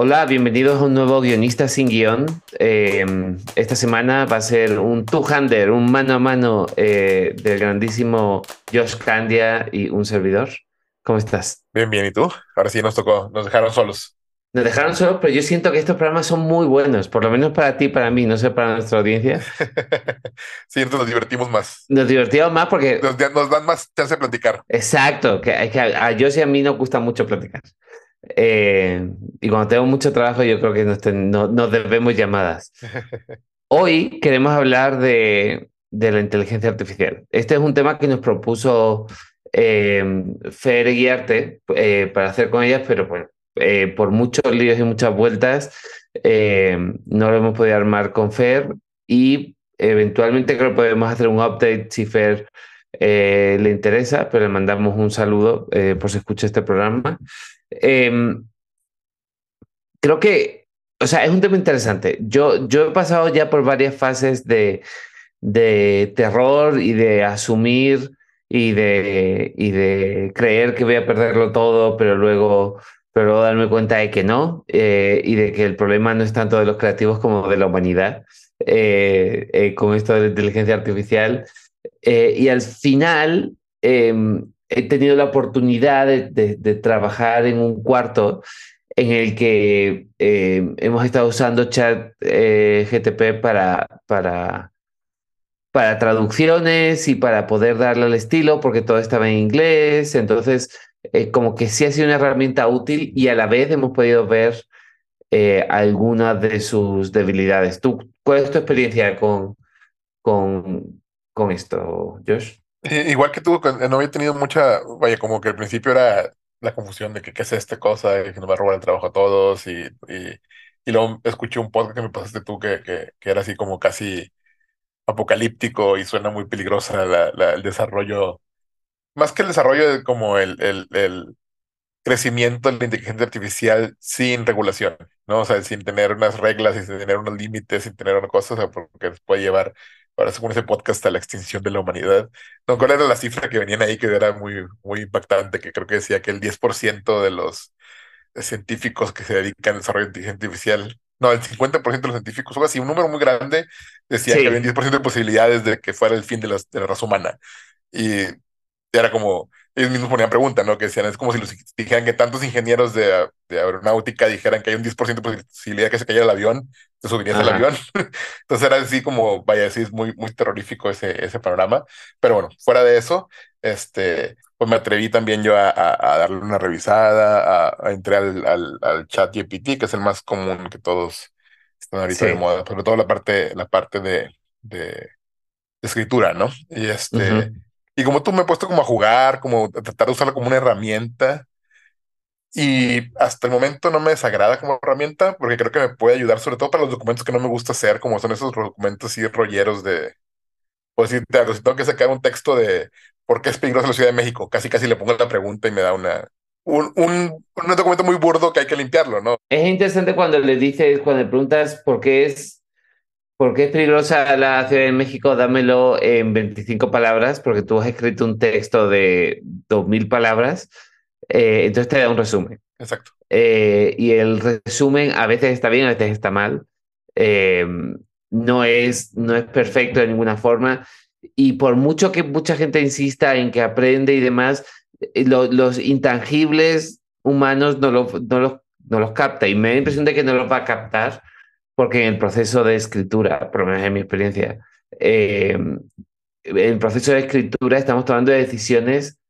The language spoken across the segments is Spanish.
Hola, bienvenidos a un nuevo guionista sin guion. Eh, esta semana va a ser un two-hander, un mano a mano eh, del grandísimo Josh Candia y un servidor. ¿Cómo estás? Bien, bien. ¿Y tú? Ahora sí nos tocó, nos dejaron solos. Nos dejaron solos, pero yo siento que estos programas son muy buenos, por lo menos para ti, para mí, no sé, para nuestra audiencia. sí, entonces nos divertimos más. Nos divertimos más porque... Nos, nos dan más chance de platicar. Exacto, que, que a Josh y a mí nos gusta mucho platicar. Eh, y cuando tengo mucho trabajo, yo creo que nos, nos debemos llamadas. Hoy queremos hablar de, de, la inteligencia artificial. Este es un tema que nos propuso eh, Fer y Arte eh, para hacer con ellas, pero bueno, eh, por muchos líos y muchas vueltas eh, no lo hemos podido armar con Fer y eventualmente creo que podemos hacer un update si Fer eh, le interesa, pero le mandamos un saludo por si escucha este programa. Eh, creo que, o sea, es un tema interesante. Yo, yo he pasado ya por varias fases de, de terror y de asumir y de, y de creer que voy a perderlo todo, pero luego, pero luego darme cuenta de que no, eh, y de que el problema no es tanto de los creativos como de la humanidad, eh, eh, con esto de la inteligencia artificial. y al final, em, he tenido la oportunidad de, trabajar en un cuarto en el que eh, hemos estado usando chat eh, GTP para, para, para traducciones y para poder darle el estilo, porque todo estaba en inglés. Entonces, eh, como que sí ha sido una herramienta útil y a la vez hemos podido ver eh, algunas de sus debilidades. ¿Tú, ¿Cuál es tu experiencia con, con, con esto, Josh? Igual que tú, no había tenido mucha, vaya, como que al principio era la confusión de que qué es esta cosa, y que nos va a robar el trabajo a todos, y, y, y luego escuché un podcast que me pasaste tú que, que, que, era así como casi apocalíptico y suena muy peligrosa la, la, el desarrollo, más que el desarrollo, como el, el, el crecimiento de la inteligencia artificial sin regulación, ¿no? O sea, sin tener unas reglas, sin tener unos límites, sin tener una cosa, o sea, porque puede llevar ahora según ese podcast, a la extinción de la humanidad. No, ¿cuál era la cifra que venían ahí que era muy, muy impactante? Que creo que decía que el 10% de los científicos que se dedican al desarrollo de inteligencia artificial, no, el 50% de los científicos, o así, un número muy grande, decía sí. que había un 10% de posibilidades de que fuera el fin de, los, de la raza humana. Y era como, ellos mismos ponían pregunta, ¿no? Que decían, es como si los dijeran que tantos ingenieros de, de aeronáutica dijeran que hay un 10% de posibilidad que se cayera el avión, te subirías al avión. Entonces era así como, vaya, así es muy, muy terrorífico ese, ese panorama. Pero bueno, fuera de eso, este, pues me atreví también yo a, a, a darle una revisada, a, a entrar al, al, al, chat GPT, que es el más común que todos están ahorita sí. de moda, sobre todo la parte, la parte de, de, de escritura, ¿no? Y este... Uh -huh. Y como tú me he puesto como a jugar, como a tratar de usarla como una herramienta. Y hasta el momento no me desagrada como herramienta, porque creo que me puede ayudar, sobre todo para los documentos que no me gusta hacer, como son esos documentos así rolleros de. Pues si, te, si tengo que sacar un texto de por qué es peligrosa la Ciudad de México, casi casi le pongo la pregunta y me da una. Un, un, un documento muy burdo que hay que limpiarlo, ¿no? Es interesante cuando le dices, cuando le preguntas por qué es ¿Por qué es peligrosa la Ciudad de México? Dámelo en 25 palabras, porque tú has escrito un texto de 2.000 palabras, eh, entonces te da un resumen. Exacto. Eh, y el resumen a veces está bien, a veces está mal. Eh, no, es, no es perfecto de ninguna forma. Y por mucho que mucha gente insista en que aprende y demás, lo, los intangibles humanos no, lo, no, los, no los capta. Y me da la impresión de que no los va a captar porque en el proceso de escritura, por lo menos en mi experiencia, eh, en el proceso de escritura estamos tomando decisiones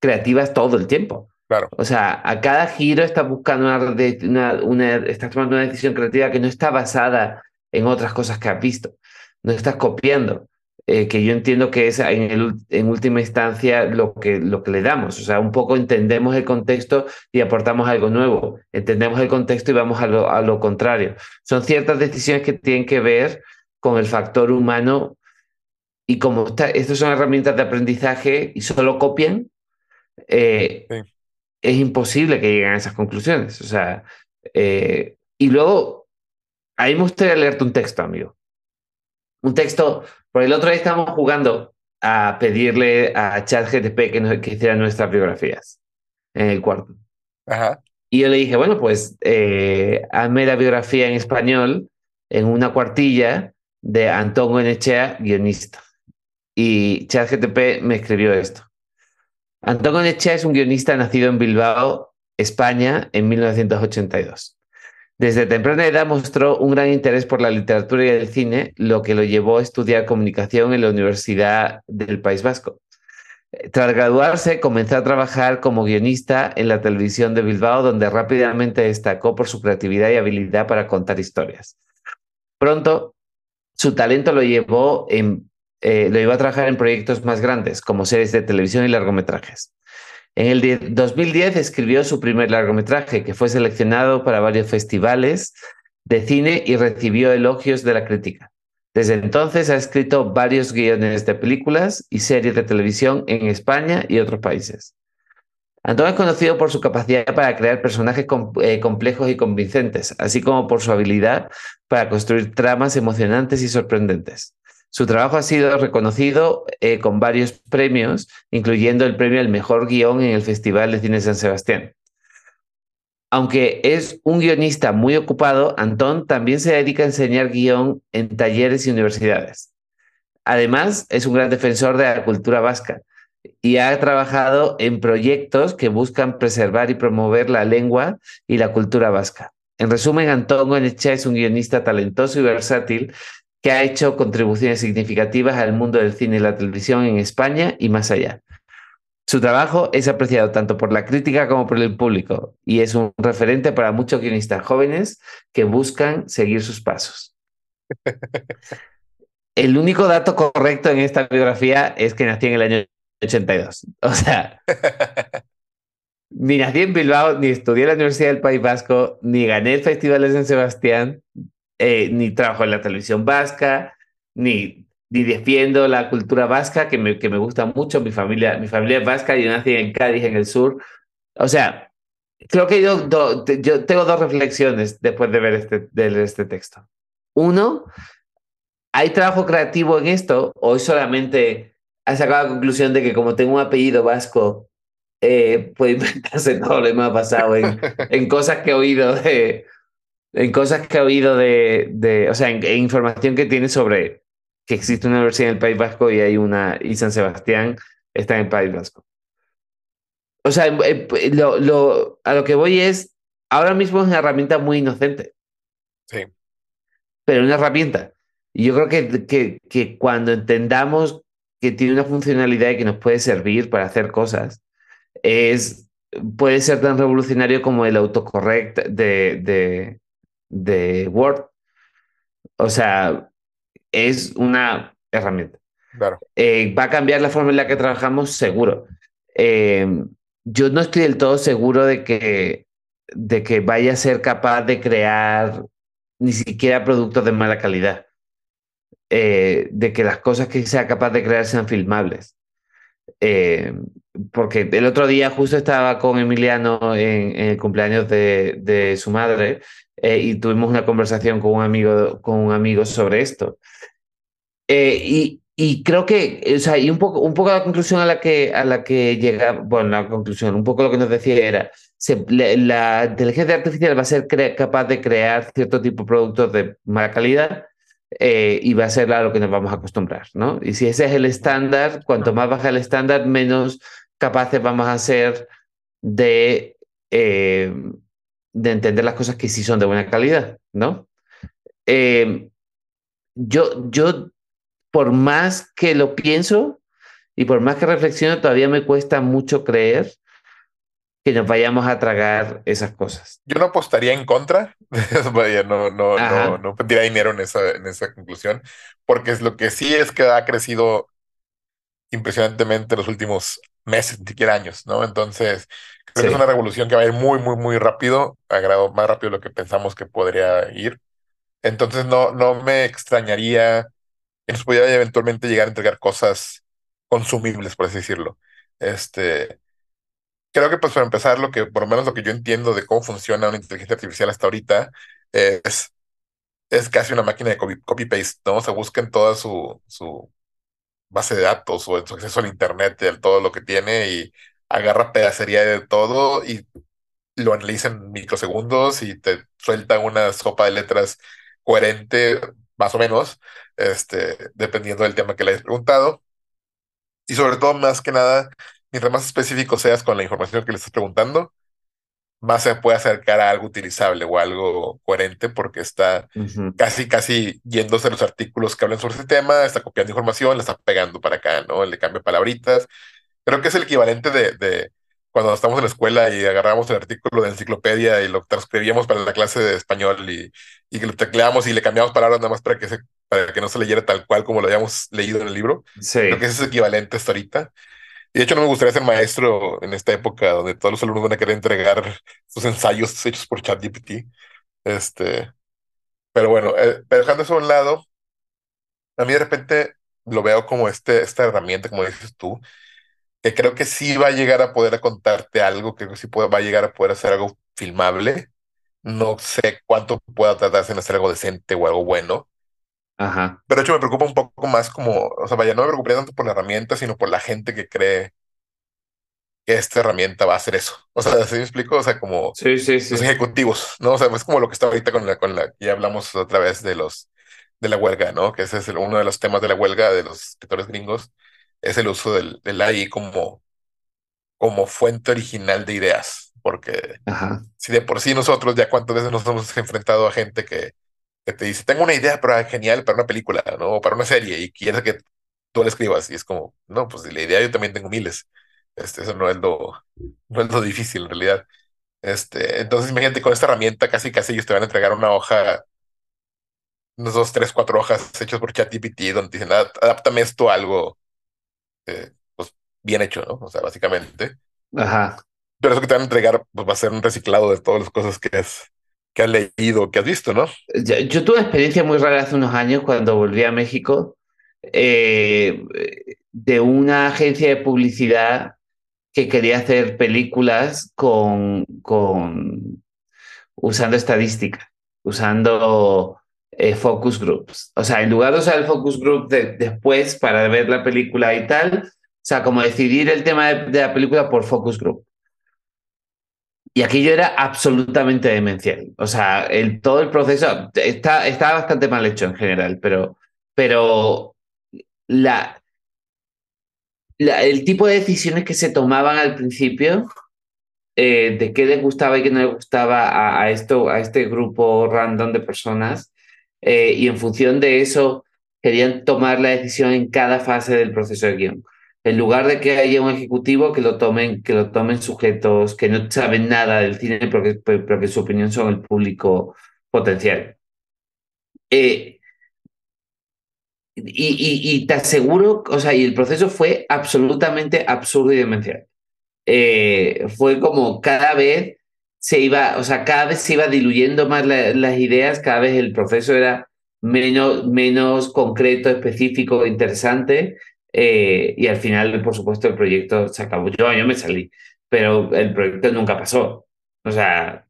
creativas todo el tiempo. Claro. O sea, a cada giro estás buscando una, una, una, estás tomando una decisión creativa que no está basada en otras cosas que has visto. No estás copiando. Eh, que yo entiendo que es en, el, en última instancia lo que, lo que le damos. O sea, un poco entendemos el contexto y aportamos algo nuevo. Entendemos el contexto y vamos a lo, a lo contrario. Son ciertas decisiones que tienen que ver con el factor humano y como está, estas son herramientas de aprendizaje y solo copian, eh, es imposible que lleguen a esas conclusiones. O sea, eh, y luego, ahí me gustaría leerte un texto, amigo. Un texto, por el otro día estamos jugando a pedirle a ChatGTP que, que hiciera nuestras biografías en el cuarto. Y yo le dije, bueno, pues eh, hazme la biografía en español en una cuartilla de Antonio Enechea, guionista. Y ChatGTP me escribió esto. Antonio Enechea es un guionista nacido en Bilbao, España, en 1982. Desde temprana edad mostró un gran interés por la literatura y el cine, lo que lo llevó a estudiar comunicación en la Universidad del País Vasco. Tras graduarse, comenzó a trabajar como guionista en la televisión de Bilbao, donde rápidamente destacó por su creatividad y habilidad para contar historias. Pronto, su talento lo llevó, eh, a trabajar en proyectos más grandes, como series de televisión y largometrajes. En el 2010 escribió su primer largometraje, que fue seleccionado para varios festivales de cine y recibió elogios de la crítica. Desde entonces ha escrito varios guiones de películas y series de televisión en España y otros países. Antonio es conocido por su capacidad para crear personajes eh, complejos y convincentes, así como por su habilidad para construir tramas emocionantes y sorprendentes. Su trabajo ha sido reconocido eh, con varios premios, incluyendo el premio al mejor guion en el Festival de Cine San Sebastián. Aunque es un guionista muy ocupado, Antón también se dedica a enseñar guion en talleres y universidades. Además, es un gran defensor de la cultura vasca y ha trabajado en proyectos que buscan preservar y promover la lengua y la cultura vasca. En resumen, Antón Gonecha es un guionista talentoso y versátil que ha hecho contribuciones significativas al mundo del cine y la televisión en España y más allá. Su trabajo es apreciado tanto por la crítica como por el público y es un referente para muchos guionistas jóvenes que buscan seguir sus pasos. El único dato correcto en esta biografía es que nací en el año 82. O sea, ni nací en Bilbao, ni estudié en la Universidad del País Vasco, ni gané el Festival de San Sebastián, eh, ni trabajo en la televisión vasca, ni, ni defiendo la cultura vasca, que me, que me gusta mucho. Mi familia, mi familia es vasca, yo nací en Cádiz, en el sur. O sea, creo que yo, yo tengo dos reflexiones después de ver este, de este texto. Uno, ¿hay trabajo creativo en esto o solamente ha sacado la conclusión de que como tengo un apellido vasco, eh, inventarse todo lo que me ha pasado en, en cosas que he oído de, en cosas que he oído de, de o sea, en, información que tiene sobre que existe una universidad en el País Vasco y hay una, y San Sebastián está en el País Vasco. O sea, lo, lo, a lo que voy es, ahora mismo es una herramienta muy inocente. Sí. Pero una herramienta. Y yo creo que, que, que cuando entendamos que tiene una funcionalidad y que nos puede servir para hacer cosas, es, puede ser tan revolucionario como el autocorrect de, de, de Word. O sea, es una herramienta. Claro. Eh, va a cambiar la forma en la que trabajamos, seguro. Eh, yo no estoy del todo seguro de que, de que vaya a ser capaz de crear ni siquiera productos de mala calidad. Eh, de que las cosas que sea capaz de crear sean filmables. porque el otro día justo estaba con Emiliano en, en el cumpleaños de, de su madre eh, y tuvimos una conversación con un amigo, con un amigo sobre esto. Eh, y, y, creo que, o sea, y un poco, un poco la conclusión a la que, a la que llega, bueno, la conclusión, un poco lo que nos decía era, se, la inteligencia artificial va a ser capaz de crear cierto tipo de productos de mala calidad, eh, y va a ser a lo que nos vamos a acostumbrar, ¿no? Y si ese es el estándar, cuanto más baja el estándar, menos capaces vamos a ser de, eh, de entender las cosas que sí son de buena calidad, ¿no? Eh, yo, yo, por más que lo pienso y por más que reflexiono, todavía me cuesta mucho creer que nos vayamos a tragar esas cosas. Yo no apostaría en contra, vaya, no, no, no, no pondría dinero en esa, en esa conclusión, porque es lo que sí es que ha crecido impresionantemente los últimos meses, ni siquiera años, ¿no? Entonces, creo que es una revolución que va a ir muy, muy, muy rápido, a grado más rápido de lo que pensamos que podría ir. Entonces, no, no me extrañaría que nos pudiera eventualmente llegar a entregar cosas consumibles, por así decirlo. Este, creo que, pues, para empezar, lo que, por lo menos lo que yo entiendo de cómo funciona una inteligencia artificial hasta ahorita, es, es casi una máquina de copy- copy-paste, ¿no? O sea, buscan toda su, su base de datos o su acceso al internet, de todo lo que tiene y agarra pedacería de todo y lo analiza en microsegundos y te suelta una sopa de letras coherente, más o menos, este, dependiendo del tema que le hayas preguntado. Y sobre todo, más que nada, mientras más específico seas con la información que le estás preguntando, más se puede acercar a algo utilizable o algo coherente porque está casi, casi yéndose a los artículos que hablan sobre ese tema, está copiando información, le está pegando para acá, ¿no? Le cambia palabritas. Creo que es el equivalente de, de cuando estamos en la escuela y agarramos el artículo de enciclopedia y lo transcribíamos para la clase de español y, y lo tecleamos y le cambiamos palabras nada más para que, se, para que no se leyera tal cual como lo habíamos leído en el libro. Sí. Creo que ese es el equivalente hasta ahorita. Y de hecho no me gustaría ser maestro en esta época donde todos los alumnos van a querer entregar sus ensayos hechos por ChatGPT. Este, pero bueno, eh, dejando eso a un lado, a mí de repente lo veo como este, esta herramienta, como dices tú, que creo que sí va a llegar a poder contarte algo, creo que sí puede, va a llegar a poder hacer algo filmable. No sé cuánto pueda tratarse en hacer algo decente o algo bueno, Ajá. pero de hecho me preocupa un poco más como, o sea, vaya, no me preocuparía tanto por la herramienta, sino por la gente que cree que esta herramienta va a hacer eso. O sea, ¿sí me explico? O sea, como Sí, sí, sí. los ejecutivos, ¿no? O sea, es como lo que está ahorita con la, con la, ya hablamos otra vez de los, de la huelga, ¿no? Que ese es el- uno de los temas de la huelga de los escritores gringos, es el uso del, del AI como, como fuente original de ideas, porque Ajá. si de por sí nosotros ya cuántas veces nos hemos enfrentado a gente que, que te dice, tengo una idea para, genial para una película, ¿no? O para una serie y quiere que tú la escribas y es como, no, pues la idea yo también tengo miles. Este, eso no es lo, no es lo difícil en realidad. Este, entonces imagínate con esta herramienta casi casi ellos te van a entregar una hoja, unos dos, tres, cuatro hojas hechas por ChatGPT donde te dicen, "Ad- adáptame esto a algo eh, pues, bien hecho, ¿no? O sea, básicamente. Ajá. Pero eso que te van a entregar pues, va a ser un reciclado de todas las cosas que has, que has leído, que has visto, ¿no? Yo, yo tuve una experiencia muy rara hace unos años cuando volví a México eh, de una agencia de publicidad que quería hacer películas con, con usando estadística, usando eh, focus groups. O sea, en lugar de usar el focus group de- después para ver la película y tal, o sea, como decidir el tema de, de la película por focus group. Y aquello era absolutamente demencial. O sea, el, todo el proceso está, está bastante mal hecho en general, pero, pero la, la- el tipo de decisiones que se tomaban al principio, eh, de qué les gustaba y qué no les gustaba a, a esto, a este grupo random de personas, eh, y en función de eso querían tomar la decisión en cada fase del proceso de guion. En lugar de que haya un ejecutivo que lo tomen, que lo tomen sujetos que no saben nada del cine, que, pero que su opinión son el público potencial. Eh, y, y, y te aseguro, o sea, y el proceso fue absolutamente absurdo y demencial. Eh, fue como cada vez se iba, o sea, cada vez se iba diluyendo más la- las ideas, cada vez el proceso era menos, menos concreto, específico, interesante, eh, y al final, por supuesto, el proyecto se acabó. Yo, yo me salí, pero el proyecto nunca pasó. O sea,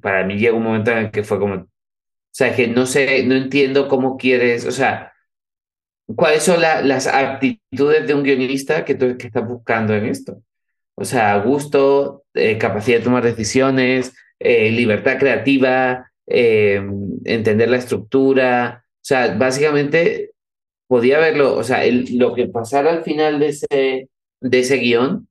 para mí llegó un momento en el que fue como, o sea, que no sé, no entiendo cómo quieres, o sea, cuáles son la- las aptitudes de un guionista que tú que estás buscando en esto. O sea, gusto, eh, capacidad de tomar decisiones, eh, libertad creativa, eh, entender la estructura. O sea, básicamente podía verlo, o sea, el- lo que pasara al final de ese, de ese guion,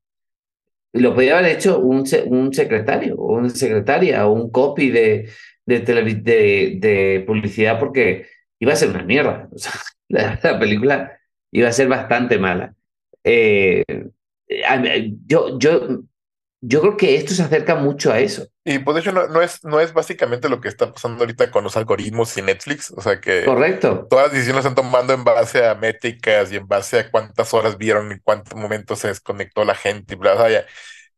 lo podía haber hecho un, un secretario o una secretaria o un copy de, de, de, de publicidad porque iba a ser una mierda. O sea, la, la película iba a ser bastante mala. Eh, yo, yo yo creo que esto se acerca mucho a eso. Y pues de hecho no, no, es, no es básicamente lo que está pasando ahorita con los algoritmos y Netflix. O sea que Correcto. todas las decisiones están tomando en base a métricas y en base a cuántas horas vieron y cuántos momentos se desconectó la gente y bla, bla, bla.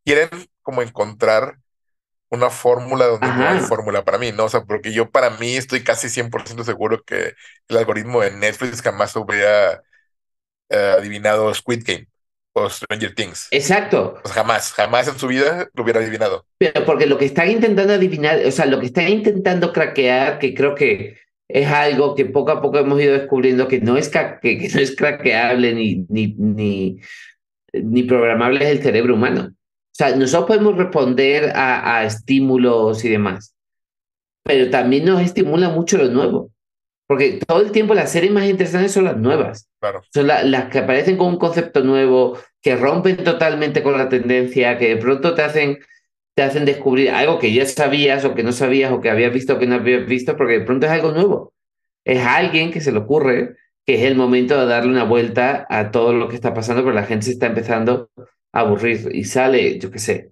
Quieren como encontrar una fórmula donde no hay Ajá. fórmula para mí, ¿no? O sea, porque yo para mí estoy casi 100% seguro que el algoritmo de Netflix jamás hubiera eh, adivinado Squid Game o Stranger Things. Exacto. O sea, jamás, jamás en su vida lo hubiera adivinado. Pero porque lo que están intentando adivinar, o sea, lo que están intentando craquear, que creo que es algo que poco a poco hemos ido descubriendo que no es, que, que no es craqueable ni, ni, ni, ni programable es el cerebro humano. O sea, nosotros podemos responder a, a estímulos y demás, pero también nos estimula mucho lo nuevo. Porque todo el tiempo las series más interesantes son las nuevas. Claro. Son la- las que aparecen con un concepto nuevo, que rompen totalmente con la tendencia, que de pronto te hacen, te hacen descubrir algo que ya sabías o que no sabías o que habías visto o que no habías visto, porque de pronto es algo nuevo. Es a alguien que se le ocurre que es el momento de darle una vuelta a todo lo que está pasando, pero la gente se está empezando a aburrir y sale, yo qué sé,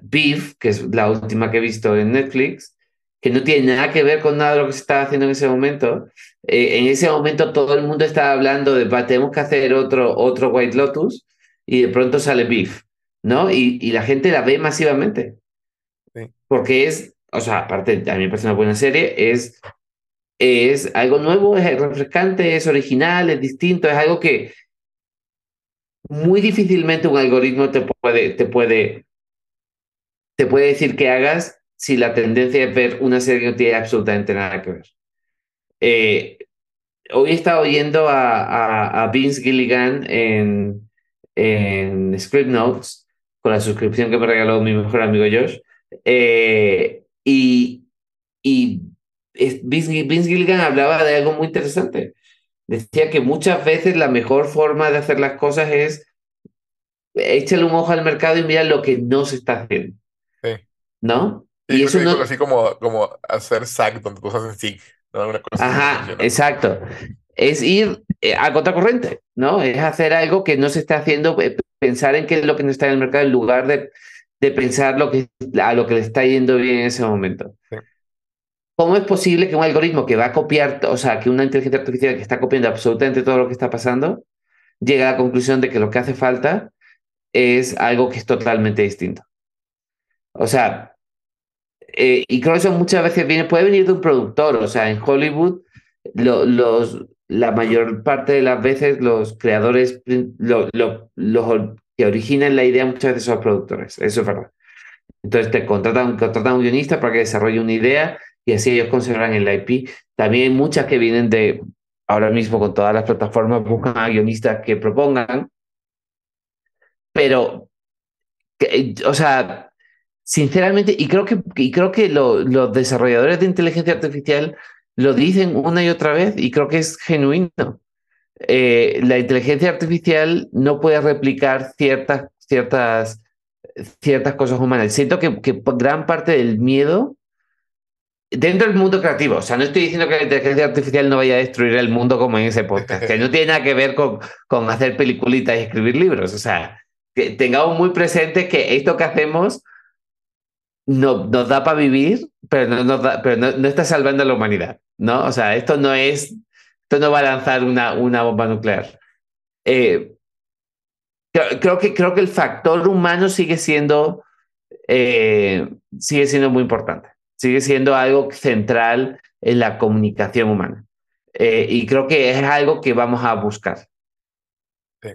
Beef, que es la última que he visto en Netflix, que no tiene nada que ver con nada de lo que se estaba haciendo en ese momento. Eh, en ese momento todo el mundo estaba hablando de, "Va, tenemos que hacer otro, otro White Lotus, y de pronto sale Beef, ¿no? Y, y la gente la ve masivamente. Sí. Porque es, o sea, aparte, a mí me parece una buena serie, es, es algo nuevo, es refrescante, es original, es distinto, es algo que muy difícilmente un algoritmo te puede, te puede, te puede decir que hagas si la tendencia es ver una serie que no tiene absolutamente nada que ver. Eh, hoy he estado oyendo a, a, a Vince Gilligan en, en Script Notes con la suscripción que me regaló mi mejor amigo Josh. Eh, y y Vince, Vince Gilligan hablaba de algo muy interesante. Decía que muchas veces la mejor forma de hacer las cosas es échale un ojo al mercado y mira lo que no se está haciendo, Sí. ¿no? Sí, dijo así como, como hacer SAG donde tú haces SIG, ¿no? Una cosa Ajá, exacto. Es ir eh, a contracorriente, ¿no? Es hacer algo que no se está haciendo, eh, pensar en qué es lo que no está en el mercado en lugar de, de pensar lo que, a lo que le está yendo bien en ese momento. Sí. ¿Cómo es posible que un algoritmo que va a copiar, o sea, que una inteligencia artificial que está copiando absolutamente todo lo que está pasando, llegue a la conclusión de que lo que hace falta es algo que es totalmente distinto? O sea, eh, y creo que eso muchas veces viene, puede venir de un productor, o sea, en Hollywood, lo- los, la mayor parte de las veces los creadores, lo- lo- los que originan la idea muchas veces son los productores, eso es verdad. Entonces te contratan, contratan a un guionista para que desarrolle una idea y así ellos conservan el IP. También hay muchas que vienen de, ahora mismo con todas las plataformas, buscan a guionistas que propongan, pero, que, o sea, sinceramente, y creo que, y creo que lo- los desarrolladores de inteligencia artificial lo dicen una y otra vez y creo que es genuino. Eh, la inteligencia artificial no puede replicar ciertas, ciertas, ciertas cosas humanas. Siento que, que gran parte del miedo dentro del mundo creativo, o sea, no estoy diciendo que la inteligencia artificial no vaya a destruir el mundo como en ese podcast, que no tiene nada que ver con, con hacer peliculitas y escribir libros, o sea, que tengamos muy presente que esto que hacemos no, nos da para vivir, pero, no, nos da- pero no, no está salvando a la humanidad, ¿no? O sea, esto no es, esto no va a lanzar una, una bomba nuclear. Eh, creo, creo que, creo que el factor humano sigue siendo, eh, sigue siendo muy importante, sigue siendo algo central en la comunicación humana. Eh, y creo que es algo que vamos a buscar. Sí.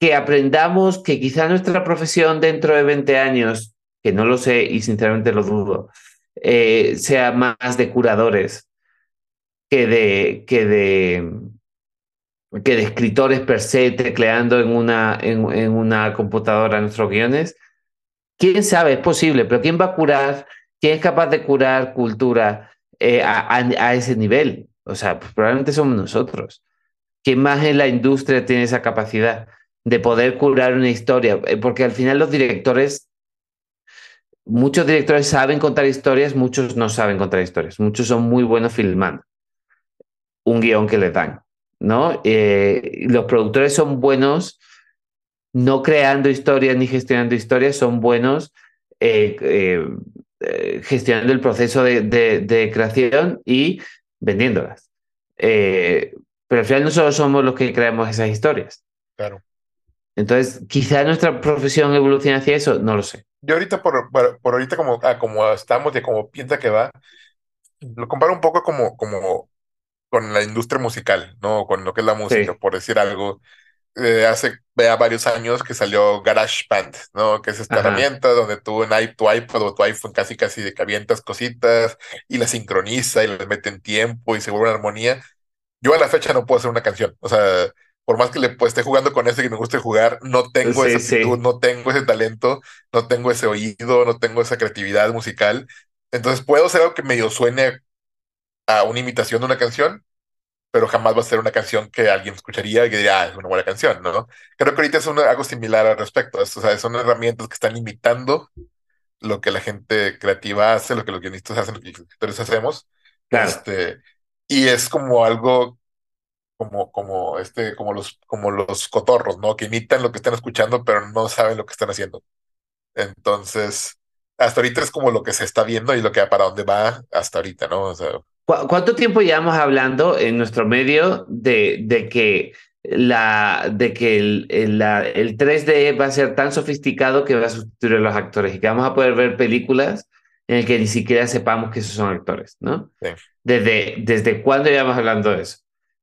Que aprendamos que quizá nuestra profesión dentro de 20 años, que no lo sé y sinceramente lo dudo, eh, sea más de curadores que de, que de, que de escritores per se tecleando en una, en, una computadora nuestros guiones. ¿Quién sabe? Es posible, pero ¿quién va a curar? ¿Quién es capaz de curar cultura eh, a, a, a ese nivel? O sea, pues probablemente somos nosotros. ¿Quién más en la industria tiene esa capacidad de poder curar una historia? Eh, Porque al final los directores, muchos directores saben contar historias, muchos no saben contar historias, muchos son muy buenos filmando un guion que les dan, ¿no? Eh, los productores son buenos no creando historias ni gestionando historias, son buenos eh, eh, eh, gestionando el proceso de, de, creación y vendiéndolas. pero al final nosotros somos los que creamos esas historias. Claro. Entonces, quizá nuestra profesión evolucione hacia eso, no lo sé. Yo ahorita, por, por, ahorita como, ah, como estamos y como piensa que va, lo comparo un poco como, como con la industria musical, ¿no? Con lo que es la música, por decir algo. Eh, hace ya varios años que salió GarageBand, ¿no? Que es esta herramienta donde tú en tu o tu iPhone casi casi de que avientas cositas y la sincroniza y le mete en tiempo y se vuelve una armonía. Yo a la fecha no puedo hacer una canción. O sea, por más que le pues, esté jugando con ese que me guste jugar, no tengo esa actitud, no tengo ese talento, no tengo ese oído, no tengo esa creatividad musical. Entonces puedo hacer algo que medio suene a una imitación de una canción, pero jamás va a ser una canción que alguien escucharía y que diría, ah, es una buena canción, ¿no? Creo que ahorita es algo similar al respecto. O sea, son herramientas que están imitando lo que la gente creativa hace, lo que los guionistas hacen, lo que los escritores hacemos. Este, y es como algo como, como, este, como, los, como los cotorros, ¿no? Que imitan lo que están escuchando, pero no saben lo que están haciendo. Entonces, hasta ahorita es como lo que se está viendo y lo que para dónde va hasta ahorita, ¿no? O sea, ¿Cuánto tiempo llevamos hablando en nuestro medio de, de que, la, de que el, el, el, 3D va a ser tan sofisticado que va a sustituir a los actores y que vamos a poder ver películas en las que ni siquiera sepamos que esos son actores, ¿no? Desde, ¿Desde cuándo llevamos hablando de eso?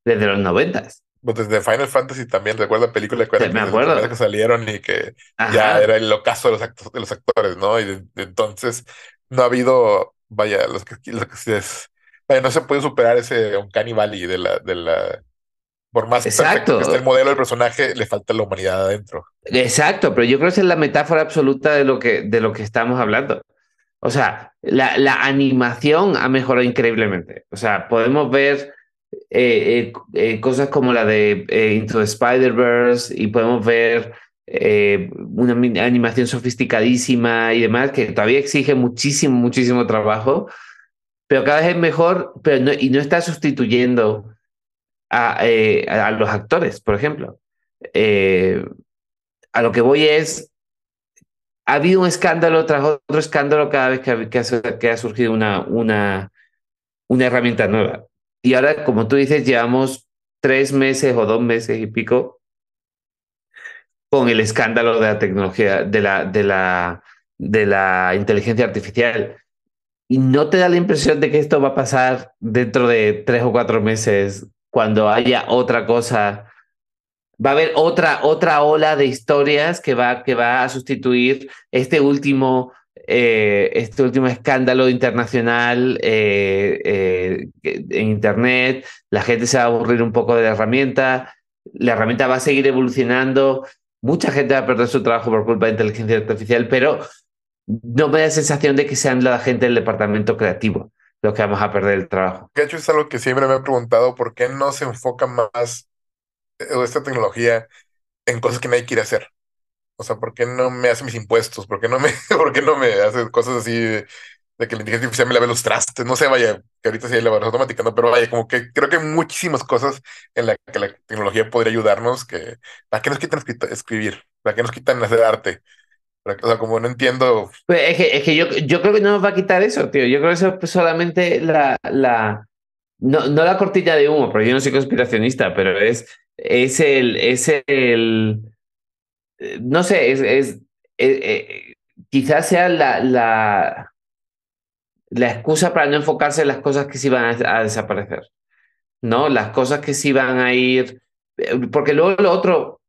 Desde los noventas. Pues desde Final Fantasy también, recuerdo películas que, me acuerdo. que salieron y que ya era el ocaso de los, de los actores, ¿no? Y entonces no ha habido, vaya, los que, los que es, no se puede superar ese Uncanny Valley de la, de la, por más Exacto. que esté el modelo del personaje, le falta la humanidad adentro. Exacto, pero yo creo que esa es la metáfora absoluta de lo que, de lo que estamos hablando. O sea, la, la animación ha mejorado increíblemente. O sea, podemos ver eh, eh, eh, cosas como la de Into the Spider-Verse y podemos ver una animación sofisticadísima y demás que todavía exige muchísimo, muchísimo trabajo, pero cada vez es mejor, pero no, y no está sustituyendo a, eh, a los actores, por ejemplo. Eh, a lo que voy es, ha habido un escándalo tras otro escándalo cada vez que, que, que ha, surgido una, una, una herramienta nueva. Y ahora, como tú dices, llevamos tres meses o dos meses y pico con el escándalo de la tecnología, de la, de la, de la inteligencia artificial y no te da la impresión de que esto va a pasar dentro de tres o cuatro meses cuando haya otra cosa. Va a haber otra, otra ola de historias que va, que va a sustituir este último, eh, este último escándalo internacional eh, eh, en Internet. La gente se va a aburrir un poco de la herramienta. La herramienta va a seguir evolucionando. Mucha gente va a perder su trabajo por culpa de inteligencia artificial, pero no me da la sensación de que sean la gente del departamento creativo los que vamos a perder el trabajo. De hecho, es algo que siempre me he preguntado, ¿por qué no se enfoca más eh, esta tecnología en cosas que nadie quiere hacer? O sea, ¿por qué no me hace mis impuestos? ¿Por qué no me, por qué no me hace cosas así de, que la inteligencia artificial me lave los trastes? No sé, vaya, que ahorita sí hay la automática, ¿no? Pero vaya, como que creo que hay muchísimas cosas en las que la tecnología podría ayudarnos que, ¿para qué nos quitan escribir? ¿Para qué nos quitan hacer arte? O sea, como no entiendo. Pues es que, es que yo, yo creo que no nos va a quitar eso, tío. Yo creo que eso es solamente la. la no, no la cortilla de humo, porque yo no soy conspiracionista, pero es, es el. Es el no sé, es. es eh, eh, quizás sea la, la, la excusa para no enfocarse en las cosas que sí van a, desaparecer. ¿No? Las cosas que sí van a ir. Eh, porque luego lo otro,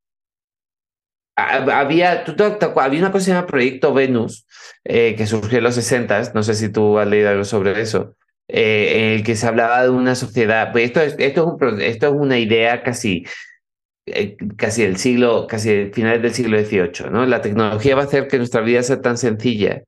había, tú, había una cosa que se llama Proyecto Venus, eh, que surgió en los 60, no sé si tú has leído algo sobre eso, eh, en el que se hablaba de una sociedad, pues esto es, esto es, esto es una idea casi, eh, casi del siglo, casi finales del siglo XVIII, ¿no? La tecnología va a hacer que nuestra vida sea tan sencilla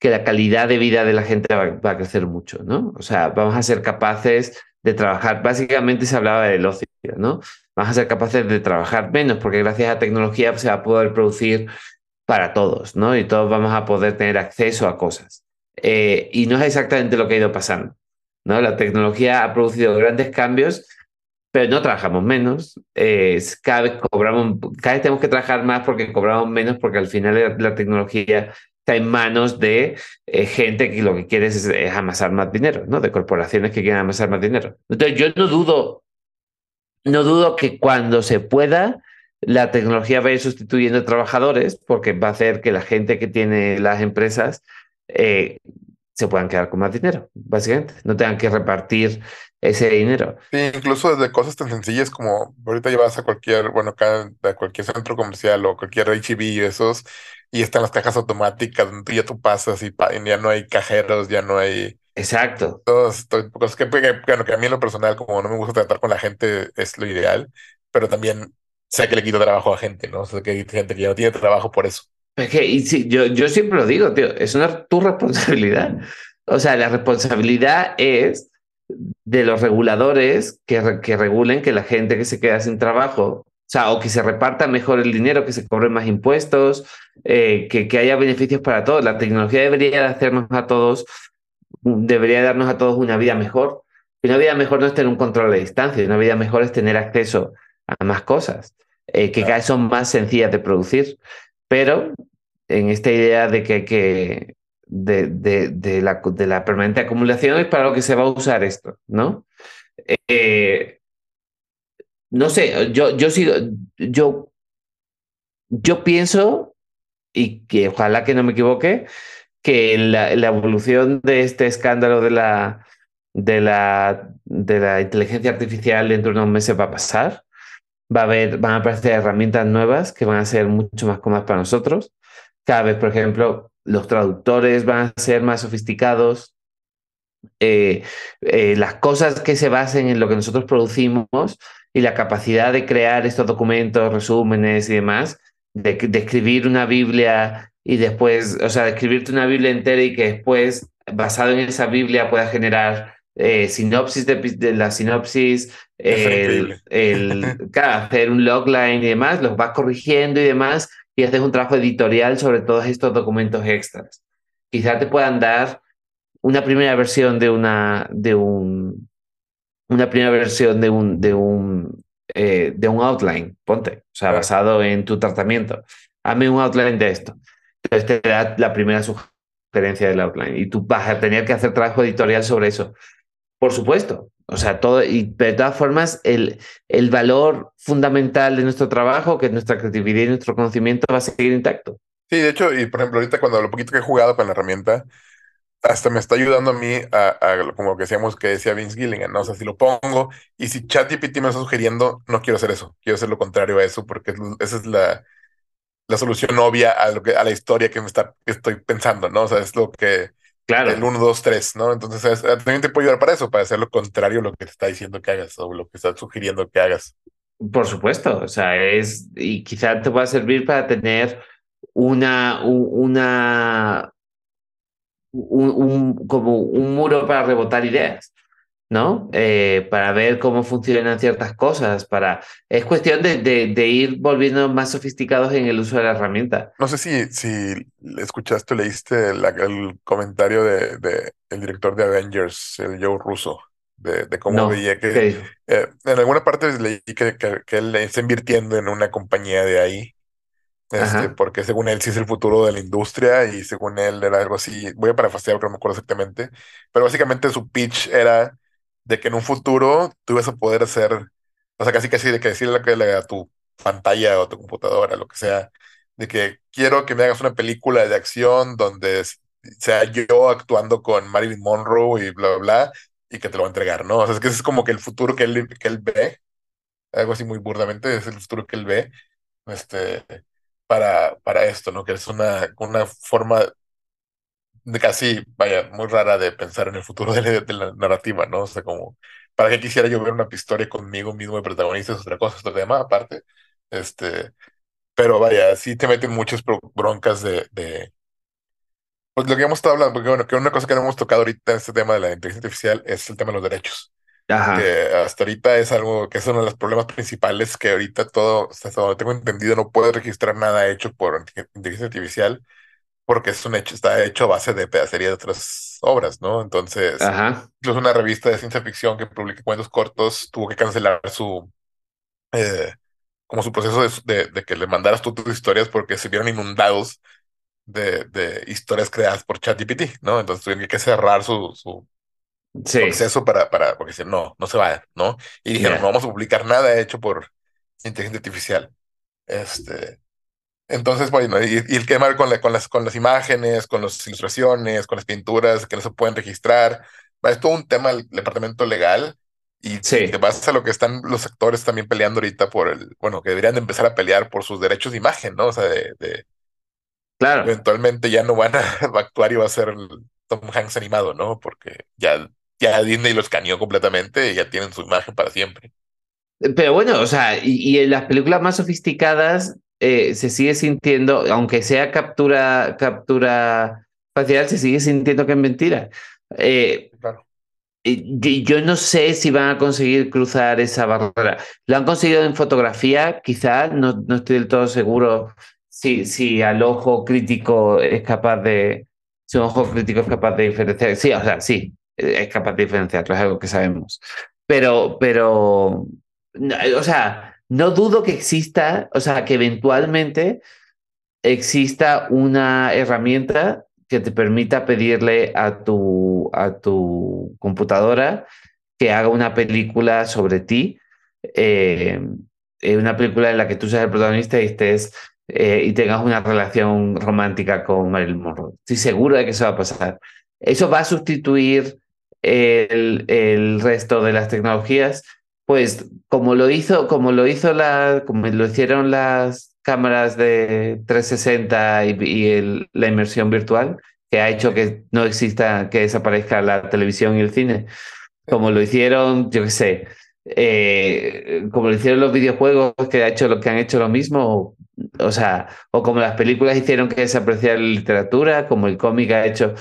que la calidad de vida de la gente va, va a crecer mucho, ¿no? O sea, vamos a ser capaces de trabajar, básicamente se hablaba del ocio, ¿no? Vamos a ser capaces de trabajar menos porque gracias a la tecnología se va a poder producir para todos, ¿no? Y todos vamos a poder tener acceso a cosas. Eh, y no es exactamente lo que ha ido pasando, ¿no? La tecnología ha producido grandes cambios, pero no trabajamos menos. eh, cada vez cobramos, cada vez tenemos que trabajar más porque cobramos menos, porque al final la, tecnología está en manos de eh, gente que lo que quiere es, es amasar más dinero, ¿no? De corporaciones que quieren amasar más dinero. Entonces, yo no dudo, no dudo que cuando se pueda, la tecnología va a ir sustituyendo trabajadores, porque va a hacer que la gente que tiene las empresas eh, se puedan quedar con más dinero, básicamente. No tengan que repartir ese dinero. Sí, incluso desde cosas tan sencillas como ahorita llevas a cualquier, bueno, acá a cualquier centro comercial o cualquier H-E-B y esos, y están las cajas automáticas donde tú ya tú pasas y, pa- ya no hay cajeros, ya no hay Exacto. estas cosas que, que, bueno, que a mí en lo personal, como no me gusta tratar con la gente, es lo ideal, pero también sé que le quito trabajo a gente, ¿no? O sea, que hay gente que ya no tiene trabajo por eso. Es que y sí, yo, yo siempre lo digo, tío, es una, tu responsabilidad. O sea, la responsabilidad es de los reguladores que, re- que regulen que la gente que se queda sin trabajo, o sea, o que se reparta mejor el dinero, que se cobren más impuestos, eh, que, que haya beneficios para todos. La tecnología debería de hacernos a todos, debería darnos a todos una vida mejor. Y una vida mejor no es tener un control a distancia, una vida mejor es tener acceso a más cosas, eh, que cada vez son más sencillas de producir. Pero en esta idea de que, hay que de, de, de la, de la permanente acumulación es para lo que se va a usar esto, ¿no? Eh, no sé, yo, yo sigo, yo, yo pienso, y que ojalá que no me equivoque, que la, la evolución de este escándalo de la, de la, de la inteligencia artificial dentro de unos meses va a pasar. Va a haber, van a aparecer herramientas nuevas que van a ser mucho más cómodas para nosotros. Cada vez, por ejemplo, los traductores van a ser más sofisticados. Eh, eh, las cosas que se basen en lo que nosotros producimos y la capacidad de crear estos documentos, resúmenes y demás, de, de escribir una Biblia y después, o sea, de escribirte una Biblia entera y que después, basado en esa Biblia, pueda generar eh, sinopsis de, de, la sinopsis, el, el, hacer un logline y demás, los vas corrigiendo y demás, y haces un trabajo editorial sobre todos estos documentos extras. Quizá te puedan dar una primera versión de una, de un, una primera versión de un, de un, eh, de un outline, ponte, o sea, basado en tu tratamiento. Hazme un outline de esto. Entonces te da la primera sugerencia del outline y tú vas a tener que hacer trabajo editorial sobre eso. Por supuesto, o sea, todo, y de todas formas, el, el valor fundamental de nuestro trabajo, que es nuestra creatividad y nuestro conocimiento, va a seguir intacto. Sí, de hecho, y por ejemplo, ahorita cuando lo poquito que he jugado con la herramienta, hasta me está ayudando a mí a, a como que decíamos que decía Vince Gilligan, ¿no? O sea, si lo pongo y si ChatGPT me está sugiriendo, no quiero hacer eso, quiero hacer lo contrario a eso, porque esa es la, la solución obvia a, lo que, a la historia que me está, que estoy pensando, ¿no? O sea, es lo que Claro. el 1, 2, 3, ¿no? Entonces es, también te puede ayudar para eso, para hacer lo contrario a lo que te está diciendo que hagas o lo que está sugiriendo que hagas. Por supuesto, o sea, es, y quizá te pueda servir para tener una, una, un, un, como un muro para rebotar ideas, ¿no? Eh, para ver cómo funcionan ciertas cosas, para... Es cuestión de, de, de, ir volviendo más sofisticados en el uso de la herramienta. No sé si, si escuchaste o leíste la, el comentario de, de, el director de Avengers, el Joe Russo, de, de cómo no, veía que... Eh, en alguna parte leí que, que, que, él está invirtiendo en una compañía de ahí, este, porque según él sí es el futuro de la industria y según él era algo así, voy a parafasear porque no me acuerdo exactamente, pero básicamente su pitch era de que en un futuro tú ibas a poder hacer, o sea, casi casi de que decirle a tu pantalla o tu computadora, lo que sea, de que quiero que me hagas una película de acción donde sea yo actuando con Marilyn Monroe y bla, bla, bla, y que te lo va a entregar, ¿no? O sea, es que ese es como que el futuro que él, que él ve, algo así muy burdamente, es el futuro que él ve, este, para, para esto, ¿no? Que es una, una forma casi, vaya, muy rara de pensar en el futuro de la, de la, narrativa, ¿no? O sea, como, ¿para qué quisiera yo ver una historia conmigo mismo de protagonista? Es otra cosa, es otro tema aparte. Este, pero vaya, sí te meten muchas broncas de, de, pues lo que hemos estado hablando, porque bueno, que una cosa que no hemos tocado ahorita en este tema de la inteligencia artificial es el tema de los derechos. Ajá. Que hasta ahorita es algo que es uno de los problemas principales que ahorita todo, hasta donde tengo entendido, no puede registrar nada hecho por inteligencia artificial porque es un hecho, está hecho a base de pedacería de otras obras, ¿no? Entonces, Ajá. incluso una revista de ciencia ficción que publica cuentos cortos tuvo que cancelar su, eh, como su proceso de, de- de que le mandaras tú tus historias porque se vieron inundados de, de historias creadas por ChatGPT, ¿no? Entonces tuvieron que cerrar su, su, Sí. acceso para, para, porque decían, no, no se va, ¿no? Y dijeron, no vamos a publicar nada hecho por inteligencia artificial. Este, entonces, bueno, y, y el tema con, la- con, las, con las imágenes, con las ilustraciones, con las pinturas que no se pueden registrar, es todo un tema del departamento legal. Y Sí. si te vas a lo que están los actores también peleando ahorita por el, bueno, que deberían de empezar a pelear por sus derechos de imagen, ¿no? O sea, de, de- Claro. eventualmente ya no van a actuar y va a ser Tom Hanks animado, ¿no? Porque ya, ya Disney lo escaneó completamente y ya tienen su imagen para siempre. Pero bueno, o sea, y, y en las películas más sofisticadas eh, se sigue sintiendo, aunque sea captura, captura facial, se sigue sintiendo que es mentira. Eh, Claro. y- yo no sé si van a conseguir cruzar esa barrera. Lo han conseguido en fotografía, quizás, no, no estoy del todo seguro si, si al ojo crítico es capaz de, si un ojo crítico es capaz de diferenciar. Sí, o sea, sí, es capaz de diferenciarlo, es algo que sabemos. Pero, pero, o sea, no dudo que exista, o sea, que eventualmente exista una herramienta que te permita pedirle a tu, a tu computadora que haga una película sobre ti, eh, eh, una película en la que tú seas el protagonista y estés eh, y tengas una relación romántica con Marilyn Monroe. Estoy seguro de que eso va a pasar. Eso va a sustituir el, el resto de las tecnologías, pues como lo hizo, como lo hizo la, como lo hicieron las cámaras de 360 y, y la inmersión virtual, que ha hecho que no exista, que desaparezca la televisión y el cine, como lo hicieron, yo qué sé, eh, como lo hicieron los videojuegos que, ha hecho, que han hecho lo mismo, o, o sea, o como las películas hicieron que desapareciera la literatura, como el cómic ha hecho.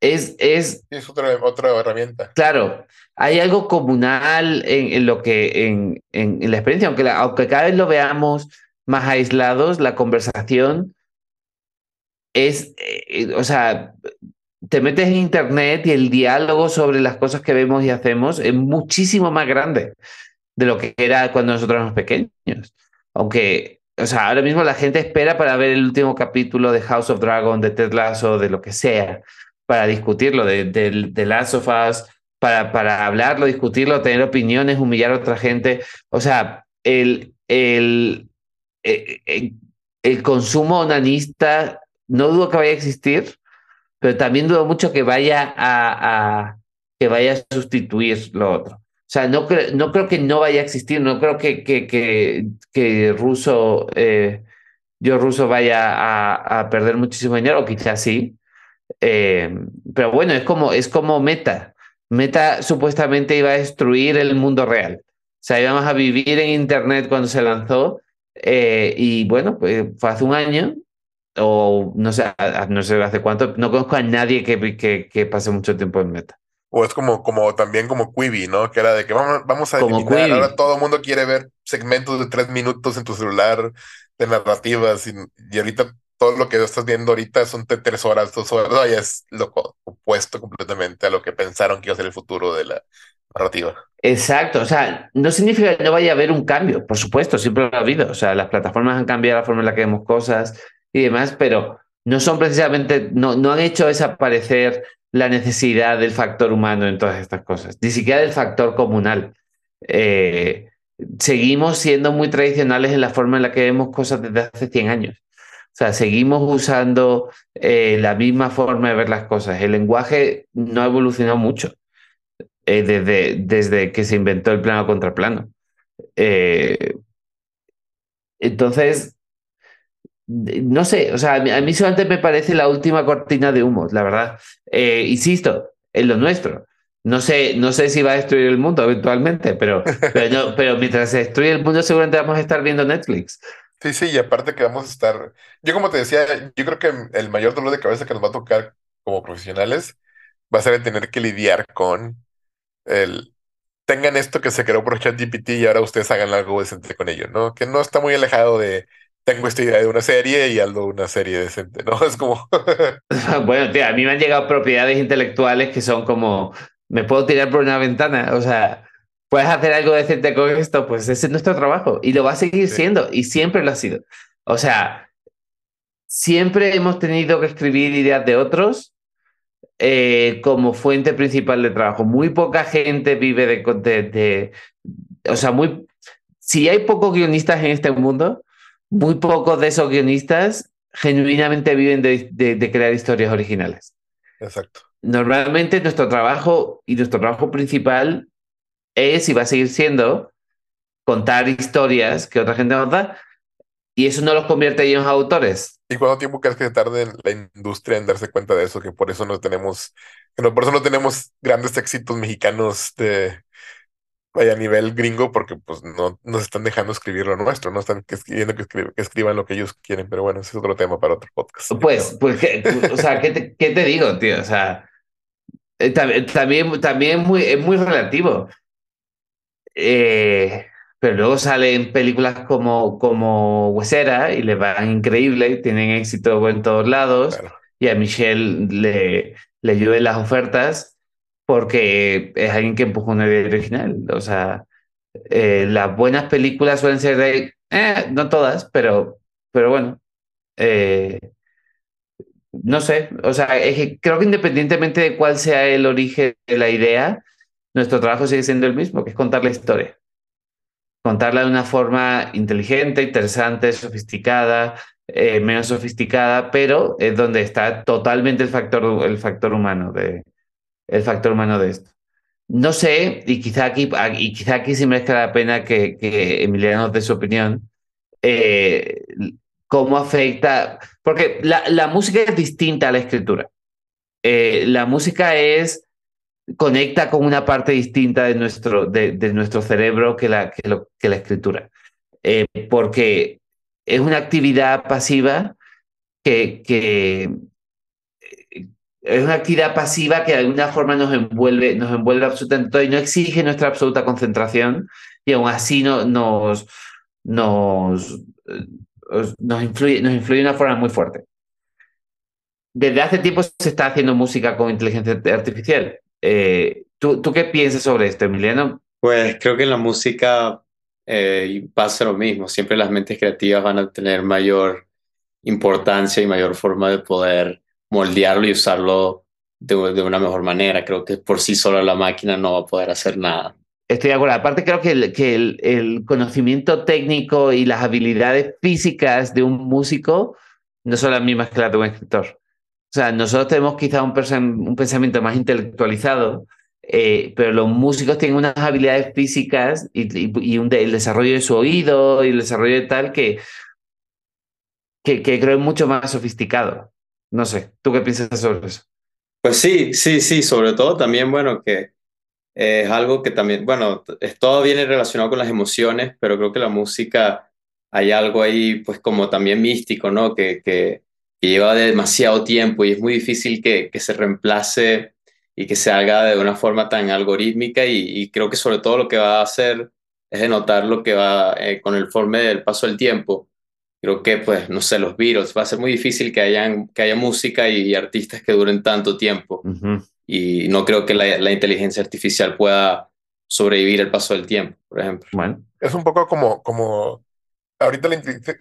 Es, es otra, otra herramienta. Claro, hay algo comunal en, en lo que en, en- en la experiencia, aunque, la- aunque cada vez lo veamos más aislados, la conversación es, eh, o sea, te metes en internet y el diálogo sobre las cosas que vemos y hacemos es muchísimo más grande de lo que era cuando nosotros éramos pequeños. Aunque, o sea, ahora mismo la gente espera para ver el último capítulo de House of Dragon, de Ted Lasso, de lo que sea, para discutirlo, de, de, de para, para hablarlo, discutirlo, tener opiniones, humillar a otra gente. O sea, el, el, el, el- el consumo onanista no dudo que vaya a existir, pero también dudo mucho que vaya a, a- que vaya a sustituir lo otro. O sea, no, cre- no creo que no vaya a existir, no creo que, que, que, Russo, eh, yo Russo vaya a, a perder muchísimo dinero, o quizás sí. Eh, pero bueno, es como, es como Meta. Meta supuestamente iba a destruir el mundo real. O sea, íbamos a vivir en Internet cuando se lanzó. eh, y bueno, pues fue hace un año, o no sé, no sé hace cuánto. No conozco a nadie que, que, que pase mucho tiempo en Meta. O es como, como también como Quibi, ¿no? Que era de que vamos, vamos a Como eliminar. Quibi. Ahora todo el mundo quiere ver segmentos de tres minutos en tu celular de narrativas y, y ahorita todo lo que estás viendo ahorita son tres horas, dos horas. No, es lo opuesto completamente a lo que pensaron que iba a ser el futuro de la narrativa. Exacto, o sea, no significa que no vaya a haber un cambio, por supuesto, siempre lo ha habido, o sea, las plataformas han cambiado la forma en la que vemos cosas y demás, pero no son precisamente, no, no han hecho desaparecer la necesidad del factor humano en todas estas cosas, ni siquiera del factor comunal. Eh, seguimos siendo muy tradicionales en la forma en la que vemos cosas desde hace 100 años. O sea, seguimos usando eh, la misma forma de ver las cosas. El lenguaje no ha evolucionado mucho eh, desde, desde que se inventó el plano contra plano. Eh, entonces, no sé, o sea, a mí, solamente me parece la última cortina de humo, la verdad. Insisto, en lo nuestro. No sé, no sé si va a destruir el mundo eventualmente, pero, pero, no, pero mientras se destruye el mundo, seguramente vamos a estar viendo Netflix. Sí, sí, y aparte que vamos a estar, yo como te decía, yo creo que el mayor dolor de cabeza que nos va a tocar como profesionales va a ser el tener que lidiar con el, tengan esto que se creó por ChatGPT y ahora ustedes hagan algo decente con ello, ¿no? Que no está muy alejado de tengo esta idea de una serie y algo una serie decente, ¿no? Es como... bueno, tío, a mí me han llegado propiedades intelectuales que son como, me puedo tirar por una ventana, o sea, puedes hacer algo decente con esto, pues ese es nuestro trabajo y lo va a seguir siendo y siempre lo ha sido. O sea, siempre hemos tenido que escribir ideas de otros eh, como fuente principal de trabajo. Muy poca gente vive de, de, de, o sea, muy, si hay pocos guionistas en este mundo, muy pocos de esos guionistas genuinamente viven de, crear historias originales. Exacto. Normalmente nuestro trabajo y nuestro trabajo principal es y va a seguir siendo contar historias que otra gente nos da y eso no los convierte ellos en autores. ¿Y cuánto tiempo crees que tarde la industria en darse cuenta de eso? Que por eso no tenemos, que no, por eso no tenemos grandes éxitos mexicanos de, vaya a nivel gringo porque pues no nos están dejando escribir lo nuestro, no están escribiendo que, escriban lo que ellos quieren, pero bueno, ese es otro tema para otro podcast. Pues, pues, o sea, ¿qué te, ¿qué te, digo, tío? O sea, eh, también, también muy, es muy relativo. Eh, pero luego salen películas como, como Huesera y le van increíble, tienen éxito en todos lados, y a Michelle le, le llueven las ofertas porque es alguien que empuja una idea original. O sea, eh, las buenas películas suelen ser de, eh, no todas, pero, pero bueno, eh, no sé, o sea, creo que independientemente de cuál sea el origen de la idea, nuestro trabajo sigue siendo el mismo, que es contar la historia. Contarla de una forma inteligente, interesante, sofisticada, menos sofisticada, pero es donde está totalmente el factor, el factor humano de, el factor humano de esto. No sé, y quizá aquí, y quizá aquí sí merezca la pena que, que Emiliano nos dé su opinión, eh, cómo afecta, porque la, la, música es distinta a la escritura. Eh, la música es, conecta con una parte distinta de nuestro, de, nuestro cerebro que la, que, la escritura, eh, porque es una actividad pasiva que, que, es una actividad pasiva que de alguna forma nos envuelve, nos envuelve absolutamente y no exige nuestra absoluta concentración y aún así no, nos, nos, eh, nos, influye, nos influye de una forma muy fuerte. Desde hace tiempo se está haciendo música con inteligencia artificial. Eh, ¿tú, ¿Tú qué piensas sobre esto, Emiliano? Pues creo que en la música eh, pasa lo mismo. Siempre las mentes creativas van a tener mayor importancia y mayor forma de poder moldearlo y usarlo de, una mejor manera. Creo que por sí sola la máquina no va a poder hacer nada. Estoy de acuerdo. Aparte, creo que, el, que el, conocimiento técnico y las habilidades físicas de un músico no son las mismas que las de un escritor. O sea, nosotros tenemos quizá un, un pensamiento más intelectualizado, eh, pero los músicos tienen unas habilidades físicas y, y, un el desarrollo de su oído y el desarrollo de tal que, que, que creo es mucho más sofisticado. No sé, ¿tú qué piensas sobre eso? Pues sí, sí, sí, sobre todo también, bueno, que es algo que también, bueno, es, todo viene relacionado con las emociones, pero creo que la música hay algo ahí, pues como también místico, ¿no? Que, que, lleva demasiado tiempo y es muy difícil que, que, se reemplace y que se haga de una forma tan algorítmica y, creo que sobre todo lo que va a hacer es denotar lo que va eh, con el forme del paso del tiempo creo que, pues, no sé, los Beatles, va a ser muy difícil que, hayan, que haya música y, artistas que duren tanto tiempo. Y no creo que la, la, inteligencia artificial pueda sobrevivir el paso del tiempo, por ejemplo. Bueno. Es un poco como, como ahorita la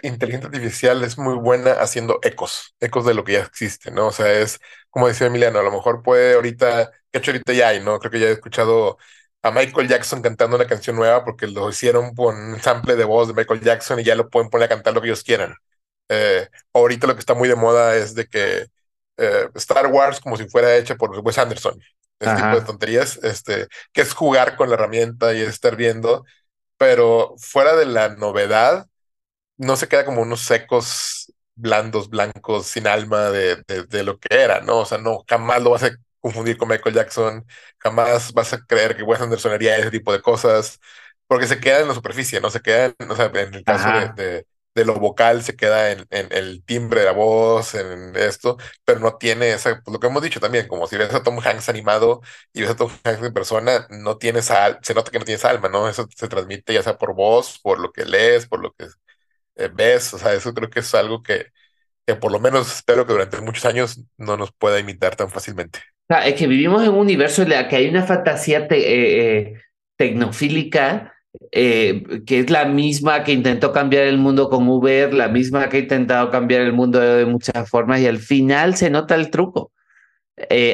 inteligencia artificial es muy buena haciendo ecos, ecos de lo que ya existe, ¿no? O sea, es como decía Emiliano, a lo mejor puede ahorita, que hecho ahorita ya hay, ¿no? Creo que ya he escuchado a Michael Jackson cantando una canción nueva porque lo hicieron con un sample de voz de Michael Jackson y ya lo pueden poner a cantar lo que ellos quieran. Eh, ahorita lo que está muy de moda es de que eh, Star Wars como si fuera hecha por Wes Anderson. Ese tipo de tonterías, este, que es jugar con la herramienta y estar viendo, pero fuera de la novedad, no se queda como unos secos blandos, blancos, sin alma de, de, de, lo que era, ¿no? O sea, no, jamás lo vas a confundir con Michael Jackson, jamás vas a creer que Wes Anderson haría ese tipo de cosas, porque se queda en la superficie, ¿no? Se queda, en, o sea, en el caso de, de, lo vocal, se queda en, en, el timbre de la voz, en esto, pero no tiene esa, pues lo que hemos dicho también, como si ves a Tom Hanks animado y ves a Tom Hanks en persona, no tienes se nota que no tienes alma, ¿no? Eso se transmite ya sea por voz, por lo que lees, por lo que ves, o sea, eso creo que es algo que, que por lo menos espero que durante muchos años no nos pueda imitar tan fácilmente. es que vivimos en un universo en el que hay una fantasía eh, tecnofílica que es la misma que intentó cambiar el mundo con Uber, la misma que ha intentado cambiar el mundo de muchas formas y al final se nota el truco.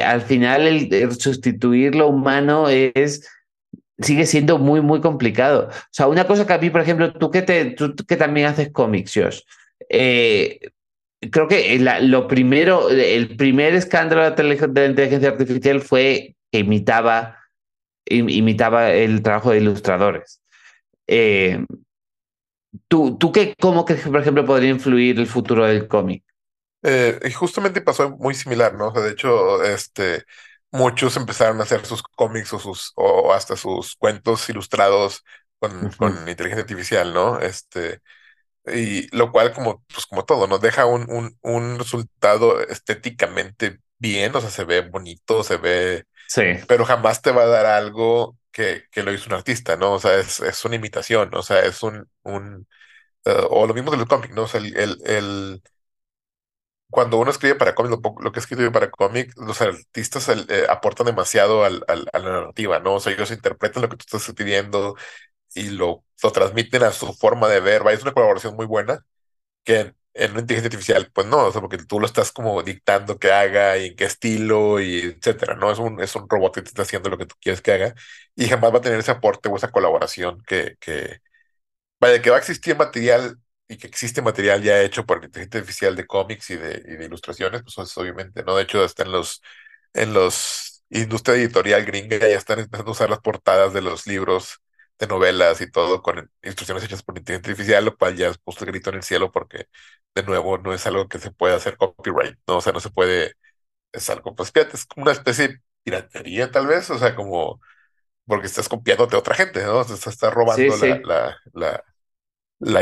al final el sustituir lo humano es sigue siendo muy, muy complicado. O sea, una cosa que a mí, por ejemplo, tú que, te, tú que también haces cómics, eh, creo que lo primero, el primer escándalo de la inteligencia artificial fue que imitaba, imitaba el trabajo de ilustradores. Eh, ¿tú, ¿Tú qué, cómo crees que, por ejemplo, podría influir el futuro del cómic? Eh, y justamente pasó muy similar, ¿no? O sea, de hecho, este, muchos empezaron a hacer sus cómics o sus o hasta sus cuentos ilustrados con, con inteligencia artificial, ¿no? Este, y lo cual como pues como todo, nos deja un, un, un resultado estéticamente bien, o sea, se ve bonito, se ve, sí. pero jamás te va a dar algo que, que lo hizo un artista, ¿no? O sea, es, es una imitación, o sea, es un, un uh, o lo mismo del cómic, ¿no? O sea, el, el, el cuando uno escribe para cómic, lo, que escribe para cómic, los artistas eh, aportan demasiado al, al, a la narrativa, ¿no? O sea, ellos interpretan lo que tú estás escribiendo y lo, lo transmiten a su forma de ver. es una colaboración muy buena que en, en, una inteligencia artificial, pues no, o sea, porque tú lo estás como dictando que haga y en qué estilo y etcétera, ¿no? Es un, es un robot que te está haciendo lo que tú quieres que haga y jamás va a tener ese aporte o esa colaboración que, que vaya, que va a existir material y que existe material ya hecho por inteligencia artificial de cómics y de, y de ilustraciones, pues obviamente, ¿no? De hecho, hasta en los, en los industria editorial gringa ya están empezando a usar las portadas de los libros de novelas y todo con instrucciones hechas por inteligencia artificial, lo cual ya es puesto el grito en el cielo porque, de nuevo, no es algo que se pueda hacer copyright, ¿no? O sea, no se puede, es algo, pues fíjate, es como una especie de piratería tal vez, o sea, como, porque estás copiándote a otra gente, ¿no? O sea, estás robando la, la la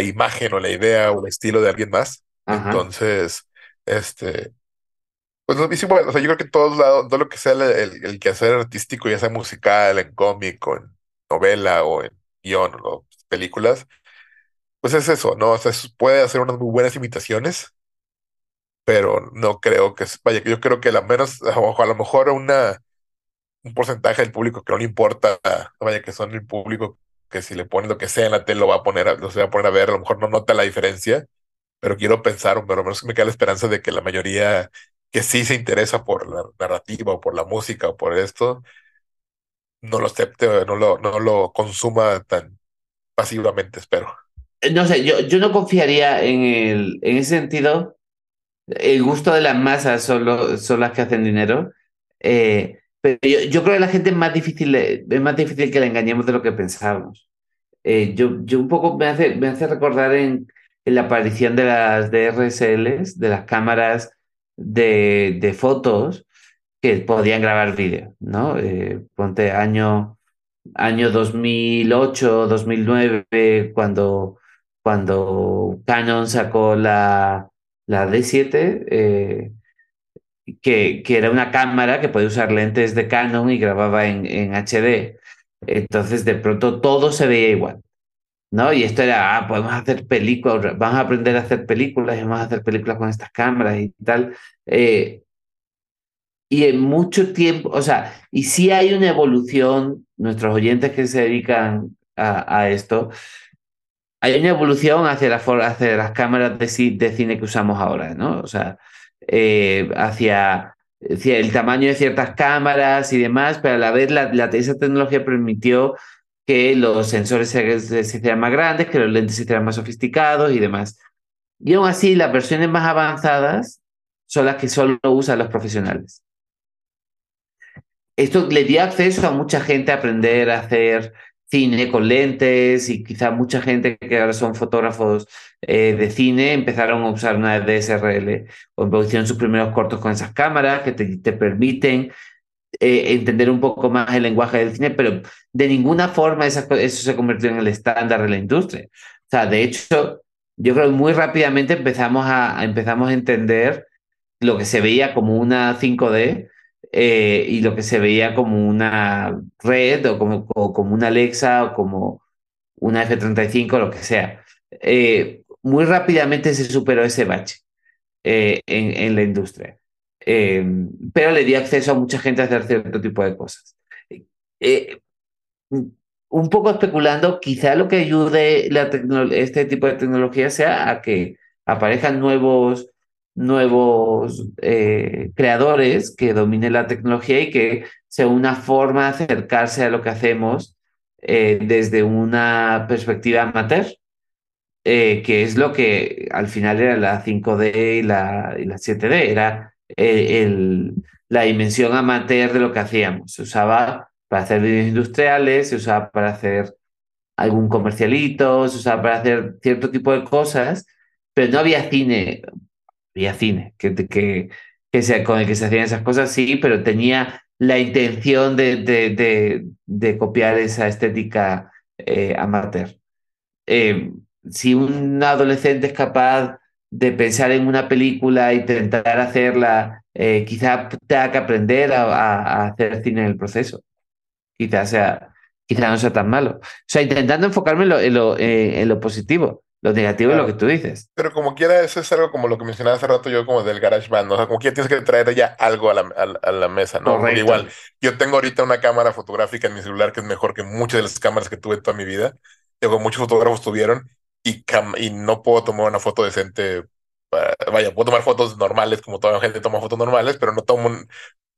imagen o la idea o el estilo de alguien más. Entonces, este, pues sí, bueno, o sea, yo creo que todos lados, todo lo que sea el, el, quehacer artístico, ya sea musical, en cómic, o en novela, o en guion, o películas, pues es eso, ¿no? O sea, puede hacer unas muy buenas imitaciones, pero no creo que, vaya, yo creo que a lo menos, a lo mejor una, un porcentaje del público que no le importa, vaya, que son el público que si le pones lo que sea en la tele lo va a poner, lo va a poner a ver, a lo mejor no nota la diferencia, pero quiero pensar, pero menos me queda la esperanza de que la mayoría que sí se interesa por la narrativa o por la música o por esto, no lo acepte o no lo, no lo consuma tan pasivamente, espero. Eh, no sé, yo, yo no confiaría en, el, en ese sentido. El gusto de las masas son, son las que hacen dinero. Eh, pero yo, creo que la gente es más difícil, es más difícil que la engañemos de lo que pensábamos. Eh, yo, yo un poco me hace, me hace recordar en, en la aparición de las DRSLs, de las cámaras de, de fotos que podían grabar vídeo, ¿no? Eh, ponte año, año 2008, 2009, cuando, cuando Canon sacó la, la D7, eh, que, que, era una cámara que podía usar lentes de Canon y grababa en, en HD. Entonces, de pronto todo se veía igual. ¿no? Y esto era, ah, podemos hacer películas, vamos a aprender a hacer películas y vamos a hacer películas con estas cámaras y tal. Eh, y en mucho tiempo, o sea, y si hay una evolución, nuestros oyentes que se dedican a, a esto, hay una evolución hacia, la, hacia las cámaras de, de, cine que usamos ahora, ¿no? O sea, eh, hacia, el tamaño de ciertas cámaras y demás, pero a la vez la, esa tecnología permitió que los sensores se, se, hicieran más grandes, que los lentes se hicieran más sofisticados y demás. Y aún así, las versiones más avanzadas son las que solo usan los profesionales. Esto le dio acceso a mucha gente a aprender a hacer cine con lentes y quizá mucha gente que ahora son fotógrafos eh, de cine empezaron a usar una DSRL o hicieron sus primeros cortos con esas cámaras que te, te permiten eh, entender un poco más el lenguaje del cine, pero de ninguna forma eso se convirtió en el estándar de la industria. O sea, de hecho, yo creo que muy rápidamente empezamos a, empezamos a entender lo que se veía como una 5D eh, y lo que se veía como una red o como, como una Alexa o como una F-35, lo que sea. Eh, muy rápidamente se superó ese bache en, en, la industria. pero le dio acceso a mucha gente a hacer cierto tipo de cosas. un poco especulando, quizá lo que ayude la este tipo de tecnología sea a que aparezcan nuevos nuevos eh, creadores que dominen la tecnología y que sea una forma de acercarse a lo que hacemos eh, desde una perspectiva amateur, eh, que es lo que al final era la 5D y la, y la 7D, era el, la dimensión amateur de lo que hacíamos. Se usaba para hacer vídeos industriales, se usaba para hacer algún comercialito, se usaba para hacer cierto tipo de cosas, pero no había cine cine que, que, que sea, con el que se hacían esas cosas, sí, pero tenía la intención de, de, de, copiar esa estética eh, amateur. Eh, si un adolescente es capaz de pensar en una película e intentar hacerla, eh, quizá tenga que aprender a, hacer cine en el proceso. Quizá, sea, no sea tan malo. O sea, intentando enfocarme en lo, en lo, en lo positivo. Lo negativo es lo que tú dices. Pero como quiera, eso es algo como lo que mencionaba hace rato yo, como del garage band, ¿no? O sea, como quiera tienes que traer ya algo a la, a, la mesa, ¿no? Porque igual, yo tengo ahorita una cámara fotográfica en mi celular que es mejor que muchas de las cámaras que tuve toda mi vida. Digo, muchos fotógrafos tuvieron y, y no puedo tomar una foto decente. vaya, puedo tomar fotos normales, como toda la gente toma fotos normales, pero no tomo un.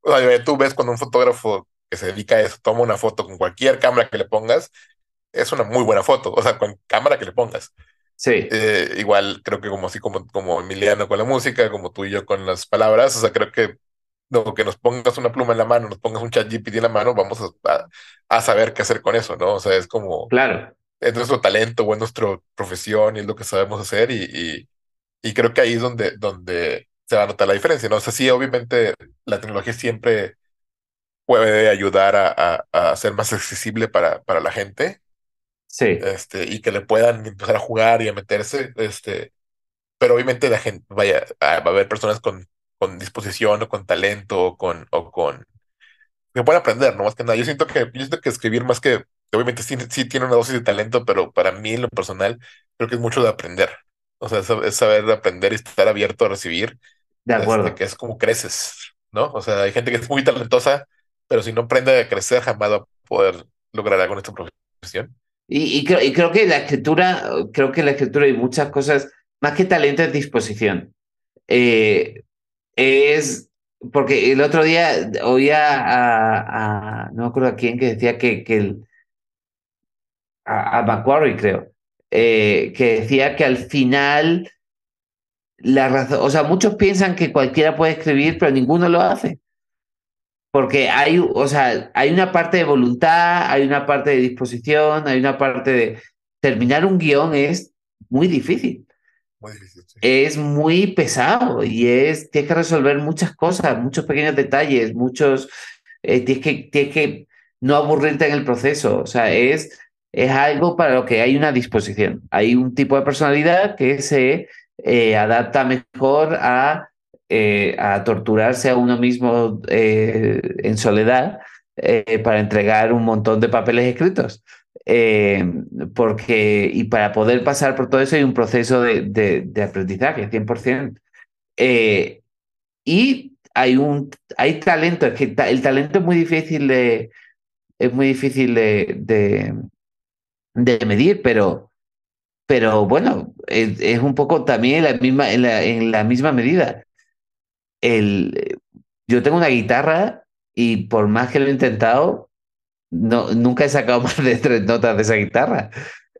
O sea, tú ves cuando un fotógrafo que se dedica a eso toma una foto con cualquier cámara que le pongas, es una muy buena foto, o sea, con cámara que le pongas. Sí. Eh, igual creo que como así como, como Emiliano con la música, como tú y yo con las palabras, o sea, creo que no, que nos pongas una pluma en la mano, nos pongas un chat GPT en la mano, vamos a, a, saber qué hacer con eso, ¿no? O sea, es como... Claro. Es nuestro talento o es nuestra profesión y es lo que sabemos hacer y, y, y, creo que ahí es donde, donde se va a notar la diferencia, ¿no? O sea, sí, obviamente la tecnología siempre puede ayudar a, a, a ser más accesible para, para la gente, Sí. Este, y que le puedan empezar a jugar y a meterse, este, pero obviamente la gente, vaya, va a haber personas con, con disposición o con talento o con, o con, que pueden aprender, ¿no? Más que nada. Yo siento que, yo siento que escribir más que, obviamente sí, sí tiene una dosis de talento, pero para mí en lo personal, creo que es mucho de aprender. O sea, es, saber aprender y estar abierto a recibir. De este, acuerdo. que es como creces, ¿no? O sea, hay gente que es muy talentosa, pero si no aprende a crecer, jamás va a poder lograr algo en esta profesión. Y, creo, que la escritura, creo que la escritura y muchas cosas, más que talento, es disposición. Eh, es porque el otro día oía a, no me acuerdo a quién que decía que, que el, a, Macquarie creo, eh, que decía que al final la razón, o sea, muchos piensan que cualquiera puede escribir, pero ninguno lo hace. Porque hay, o sea, hay una parte de voluntad, hay una parte de disposición, hay una parte de... Terminar un guion es muy difícil. Muy difícil Es muy pesado y es, tienes que resolver muchas cosas, muchos pequeños detalles, muchos... Eh, tienes, que, tienes que no aburrirte en el proceso. O sea, es, es algo para lo que hay una disposición. Hay un tipo de personalidad que se eh, adapta mejor a eh, a torturarse a uno mismo eh, en soledad eh, para entregar un montón de papeles escritos. porque, y para poder pasar por todo eso hay un proceso de, de, aprendizaje, 100%. y hay, un, hay talento, es que el talento es muy difícil de, es muy difícil de, de, medir, pero, pero bueno, es, un poco también la misma, en, la, en la misma medida el, yo tengo una guitarra y por más que lo he intentado, no, nunca he sacado más de tres notas de esa guitarra.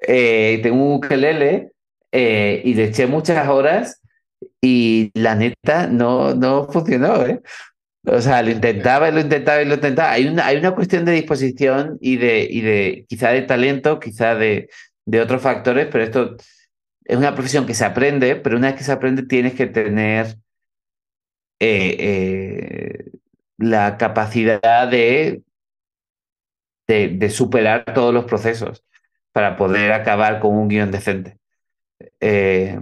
Eh, tengo un ukelele eh, y le eché muchas horas y la neta no, no funcionó. ¿eh? O sea, lo intentaba y lo intentaba y lo intentaba. Hay una, hay una cuestión de disposición y de, y de quizá de talento, quizá de, de otros factores, pero esto es una profesión que se aprende, pero una vez que se aprende tienes que tener eh, la capacidad de, de, superar todos los procesos para poder acabar con un guion decente. Eh,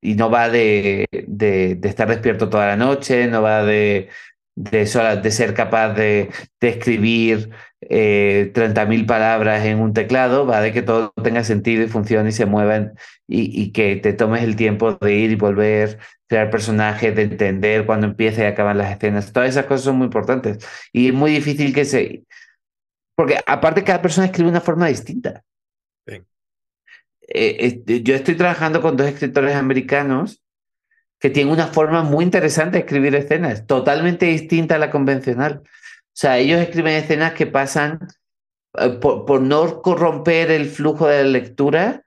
y no va de, de, estar despierto toda la noche, no va de, de, ser capaz de escribir eh, 30.000 palabras en un teclado, va de que todo tenga sentido y funcione y se mueva y, y, que te tomes el tiempo de ir y volver, crear personajes, de entender cuándo empieza y acaban las escenas. Todas esas cosas son muy importantes y es muy difícil que se... Porque aparte cada persona escribe de una forma distinta. Sí. Eh, eh, yo estoy trabajando con dos escritores americanos que tienen una forma muy interesante de escribir escenas, totalmente distinta a la convencional. O sea, ellos escriben escenas que pasan, eh, por, por no corromper el flujo de la lectura,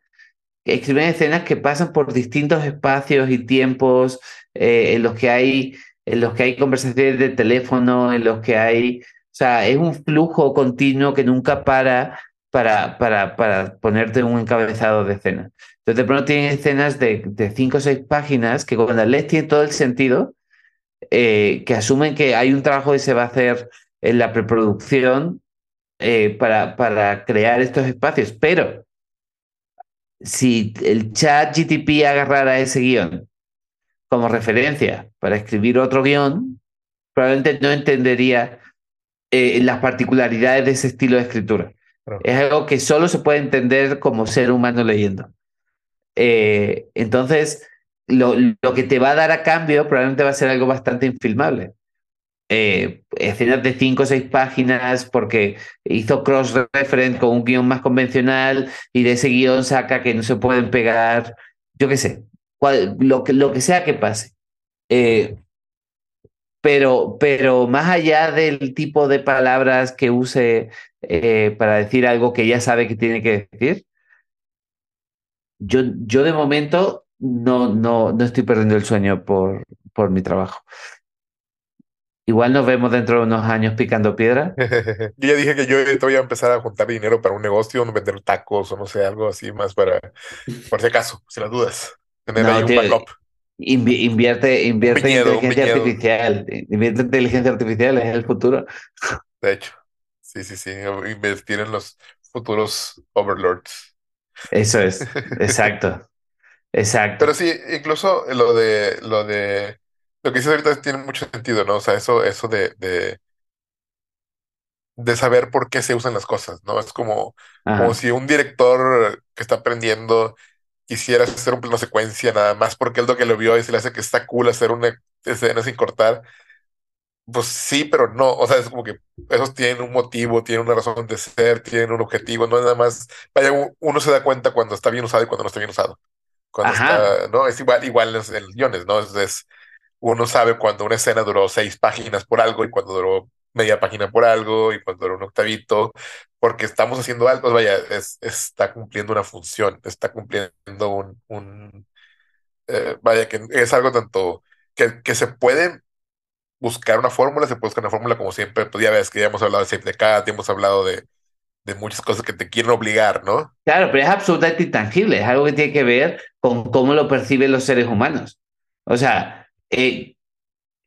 escriben escenas que pasan por distintos espacios y tiempos eh, en los que hay en los que hay conversaciones de teléfono, en los que hay, o sea, es un flujo continuo que nunca para para, para, para ponerte un encabezado de escena. Entonces, de pronto tienen escenas de, de cinco o seis páginas que cuando lees tiene todo el sentido, eh, que asumen que hay un trabajo que se va a hacer en la preproducción eh, para, para crear estos espacios, pero si el chat GTP agarrara ese guion como referencia para escribir otro guion, probablemente no entendería eh, las particularidades de ese estilo de escritura. Es algo que solo se puede entender como ser humano leyendo. Eh, entonces, lo, lo, que te va a dar a cambio probablemente va a ser algo bastante infilmable. Eh, escenas de cinco o seis páginas porque hizo cross-reference con un guion más convencional y de ese guion saca que no se pueden pegar, yo qué sé, lo, que, lo que sea que pase. Eh, pero, pero más allá del tipo de palabras que use eh, para decir algo que ya sabe que tiene que decir, yo, yo de momento no, no, no estoy perdiendo el sueño por, por mi trabajo. Igual nos vemos dentro de unos años picando piedra. yo ya dije que yo voy a empezar a juntar dinero para un negocio, vender tacos o no sé, algo así más para, por si acaso, si las dudas. Tener No, ahí un backup. Invierte, invierte viñedo, en inteligencia artificial. Invierte en inteligencia artificial, es el futuro. De hecho, sí, sí, sí. Invertir en los futuros overlords. Eso es, exacto. Exacto. Pero sí, incluso lo de lo de lo que dices ahorita tiene mucho sentido, ¿no? O sea, eso, eso de, de, de saber por qué se usan las cosas, ¿no? Es como, como si un director que está aprendiendo quisiera hacer un plano secuencia nada más porque es lo que lo vio y se le hace que está cool hacer una escena sin cortar. Pues sí, pero no. O sea, es como que esos tienen un motivo, tienen una razón de ser, tienen un objetivo, no es nada más. Vaya, uno se da cuenta cuando está bien usado y cuando no está bien usado. Cuando Ajá. está, ¿no? Es igual, igual en los guiones, ¿no? Es, es- uno sabe cuando una escena duró seis páginas por algo y cuando duró media página por algo y cuando duró un octavito, porque estamos haciendo algo, pues vaya, es, está cumpliendo una función, está cumpliendo un, un eh, vaya, que es algo tanto que, que se puede buscar una fórmula, se puede buscar una fórmula como siempre, pues ya ves que ya hemos hablado de Save the hemos hablado de, de muchas cosas que te quieren obligar, ¿no? Claro, pero es absolutamente intangible, es algo que tiene que ver con cómo lo perciben los seres humanos. O sea, eh,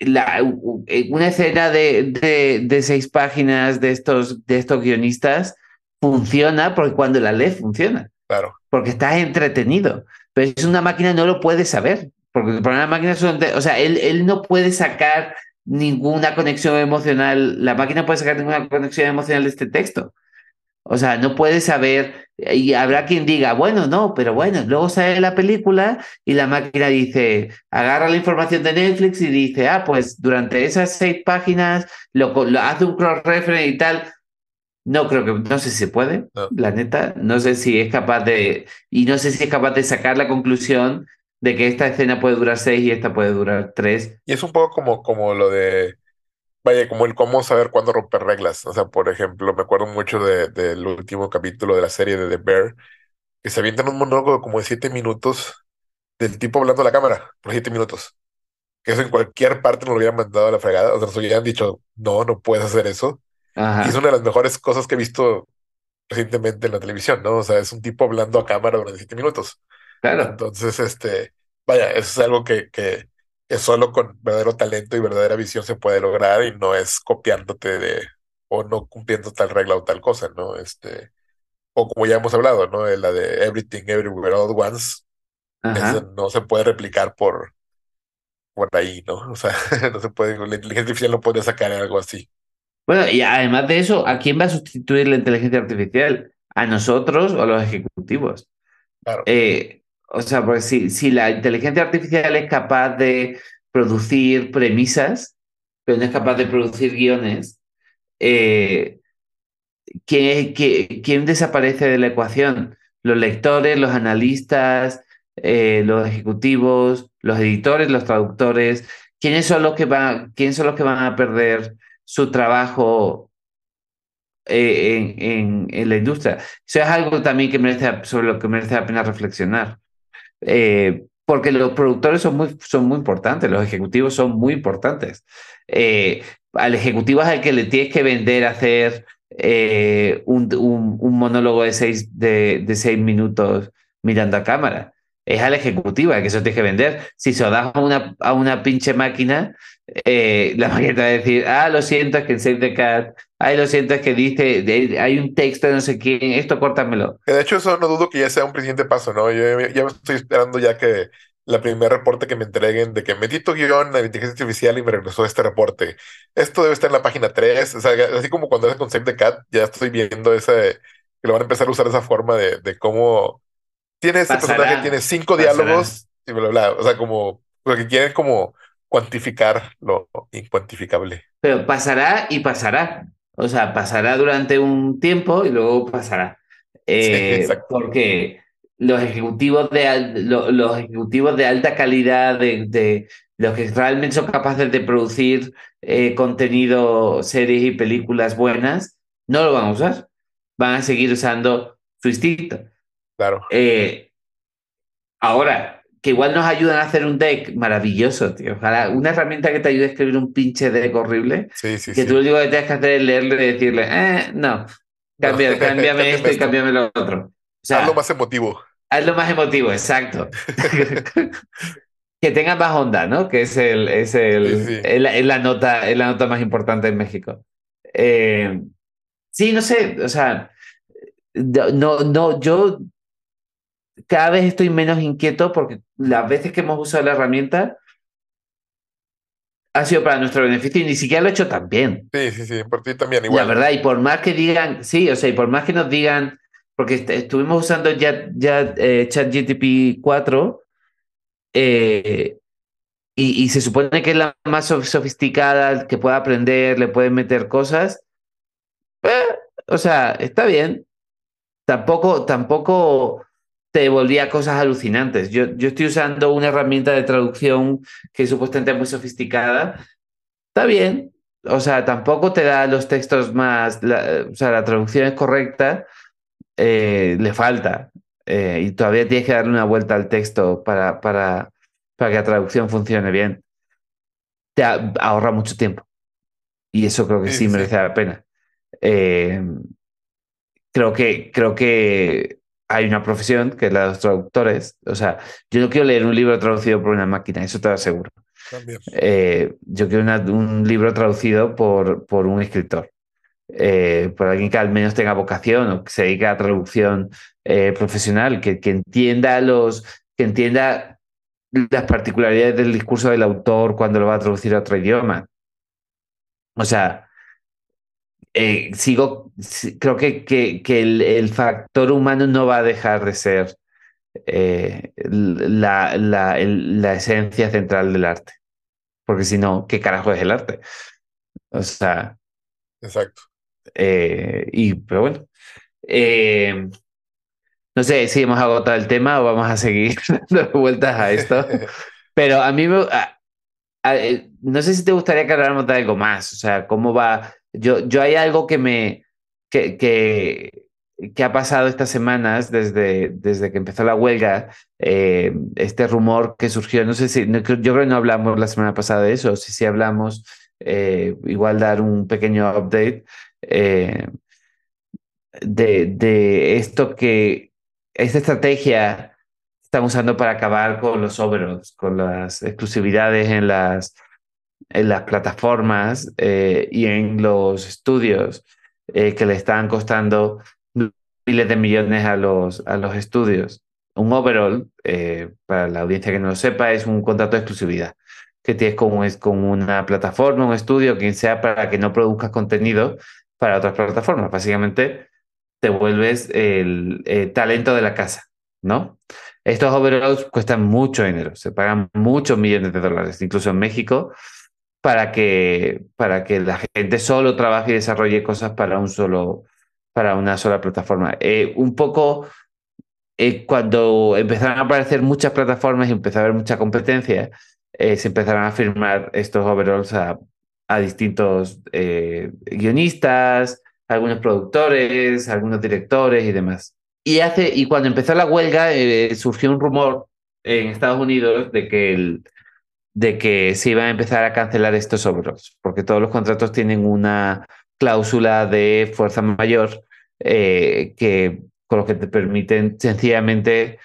la- u- una escena de, de, de seis páginas de estos, de estos guionistas funciona porque cuando la lees funciona, Claro, porque estás entretenido. Pero es una máquina, no lo puede saber, porque para una máquina, son de- o sea, él, él no puede sacar ninguna conexión emocional, la máquina puede sacar ninguna conexión emocional de este texto. O sea, no puede saber, y habrá quien diga, bueno, no, pero bueno, luego sale la película y la máquina dice, agarra la información de Netflix y dice, ah, pues durante esas seis páginas lo, hace un cross-reference y tal. No creo que, no sé si puede, No. la neta, no sé si es capaz de, y no sé si es capaz de sacar la conclusión de que esta escena puede durar seis y esta puede durar tres. y es un poco como, como lo de, vaya, como el cómo saber cuándo romper reglas. O sea, por ejemplo, me acuerdo mucho de, del último capítulo de la serie de The Bear, que se avientan un monólogo como de siete minutos del tipo hablando a la cámara por siete minutos. Que eso en cualquier parte nos lo hubieran mandado a la fregada. O sea, nos hubieran dicho, no, no puedes hacer eso. Y es Ajá, una de las mejores cosas que he visto recientemente en la televisión, ¿no? O sea, es un tipo hablando a cámara durante siete minutos. claro. Entonces, este, vaya, eso es algo que, que solo con verdadero talento y verdadera visión se puede lograr y no es copiándote de o no cumpliendo tal regla o tal cosa, ¿no? Este, o como ya hemos hablado, ¿no? La de Everything Everywhere All at Once, no se puede replicar por, por ahí, ¿no? O sea, no se puede, la inteligencia artificial no puede sacar algo así. Bueno, y además de eso, ¿a quién va a sustituir la inteligencia artificial? ¿A nosotros o a los ejecutivos? Claro. Eh, o sea, porque si, si la inteligencia artificial es capaz de producir premisas, pero no es capaz de producir guiones, eh, ¿quién, desaparece de la ecuación? Los lectores, los analistas, eh, los ejecutivos, los editores, los traductores. ¿Quiénes son los que van, quiénes son los que van a perder su trabajo eh, en, en, en, la industria? Eso es algo también que merece, sobre lo que merece la pena reflexionar. Eh, porque los productores son muy, son muy importantes, los ejecutivos son muy importantes. Eh, al ejecutivo es al que le tienes que vender hacer eh, un, un, un, monólogo de seis, de, de seis minutos mirando a cámara. Es al ejecutivo al que eso tienes que vender. Si se lo das a una, a una pinche máquina, eh, la te va a decir, ah, lo siento, es que en Save the Cat, ay, lo siento, es que dice, hay un texto de no sé quién, esto córtamelo. De hecho, eso no dudo que ya sea un siguiente paso, ¿no? Yo ya me estoy esperando ya que la primer reporte que me entreguen de que metí tu guion a la inteligencia artificial y me regresó este reporte. Esto debe estar en la página 3, o sea, así como cuando era con Save the Cat, ya estoy viendo ese, que lo van a empezar a usar de esa forma de, de cómo tiene este pasará, personaje, tiene cinco pasará. diálogos y bla, bla, o sea, como, lo que quieren como cuantificar lo incuantificable. Pero pasará y pasará. O sea, pasará durante un tiempo y luego pasará. Eh, sí, porque los ejecutivos de, los ejecutivos de alta calidad, de, de los que realmente son capaces de producir eh, contenido, series y películas buenas, no lo van a usar. Van a seguir usando su instinto. Claro. Eh, ahora, que igual nos ayudan a hacer un deck maravilloso, tío. Ojalá una herramienta que te ayude a escribir un pinche deck horrible. Sí, sí, que tú lo único que tienes que hacer es leerle y decirle, eh, no, cambia, no. cámbiame esto y cámbiame lo otro. O sea, hazlo más emotivo. Hazlo más emotivo, exacto. que tenga más onda, ¿no? Que es el, es el, Sí, sí. Es la, es la nota, es la nota más importante en México. Eh, sí, no sé, o sea, no, no, yo cada vez estoy menos inquieto porque las veces que hemos usado la herramienta ha sido para nuestro beneficio y ni siquiera lo he hecho tan bien. Sí, sí, sí, por ti también igual. La verdad, y por más que digan, sí, o sea, y por más que nos digan, porque est estuvimos usando ya, ya eh, ChatGTP 4 eh, y, y, se supone que es la más sofisticada, que puede aprender, le pueden meter cosas. Eh, o sea, está bien. Tampoco, tampoco te devolvía cosas alucinantes. Yo, yo estoy usando una herramienta de traducción que supuestamente es muy sofisticada. Está bien. O sea, tampoco te da los textos más. La, o sea, la traducción es correcta. Eh, le falta. Eh, y todavía tienes que darle una vuelta al texto para, para, para que la traducción funcione bien. Te ahorra mucho tiempo. Y eso creo que sí, sí merece sí. la pena. Eh, creo que, creo que hay una profesión que es la de los traductores. O sea, yo no quiero leer un libro traducido por una máquina, eso te lo aseguro. Eh, yo quiero una, un libro traducido por, por un escritor, eh, por alguien que al menos tenga vocación o que se dedique a traducción eh, profesional, que, que, entienda los, que entienda las particularidades del discurso del autor cuando lo va a traducir a otro idioma. O sea, sigo, creo que, que, que el, el, factor humano no va a dejar de ser eh, la, la, el, la, esencia central del arte. Porque si no, ¿qué carajo es el arte? O sea. Exacto. Eh, y, pero bueno. Eh, no sé si hemos agotado el tema o vamos a seguir dando vueltas a esto. pero a mí me. A, a, no sé si te gustaría que habláramos de algo más. O sea, cómo va yo, yo hay algo que me que, que, ha pasado estas semanas desde, desde que empezó la huelga, eh, este rumor que surgió, no sé si, yo creo que no hablamos la semana pasada de eso, si sí hablamos, eh, igual dar un pequeño update eh, de, de esto que, esta estrategia están usando para acabar con los overalls, con las exclusividades en las en las plataformas y en los estudios eh, que le están costando miles de millones a los, a los estudios. Un overall, eh, para la audiencia que no lo sepa, es un contrato de exclusividad. que tienes con, con una plataforma, un estudio, quien sea, para que no produzcas contenido para otras plataformas. Básicamente, te vuelves el, talento de la casa, ¿no? Estos overalls cuestan mucho dinero, se pagan muchos millones de dólares, incluso en México, para que, para que la gente solo trabaje y desarrolle cosas para un solo, para una sola plataforma. Eh, un poco eh, cuando empezaron a aparecer muchas plataformas y empezó a haber mucha competencia, eh, se empezaron a firmar estos overalls a, a distintos guionistas, algunos productores, algunos directores y demás. Y, hace, y cuando empezó la huelga, surgió un rumor en Estados Unidos de que, el, de que se iban a empezar a cancelar estos overalls, porque todos los contratos tienen una cláusula de fuerza mayor eh, que con lo que te permiten sencillamente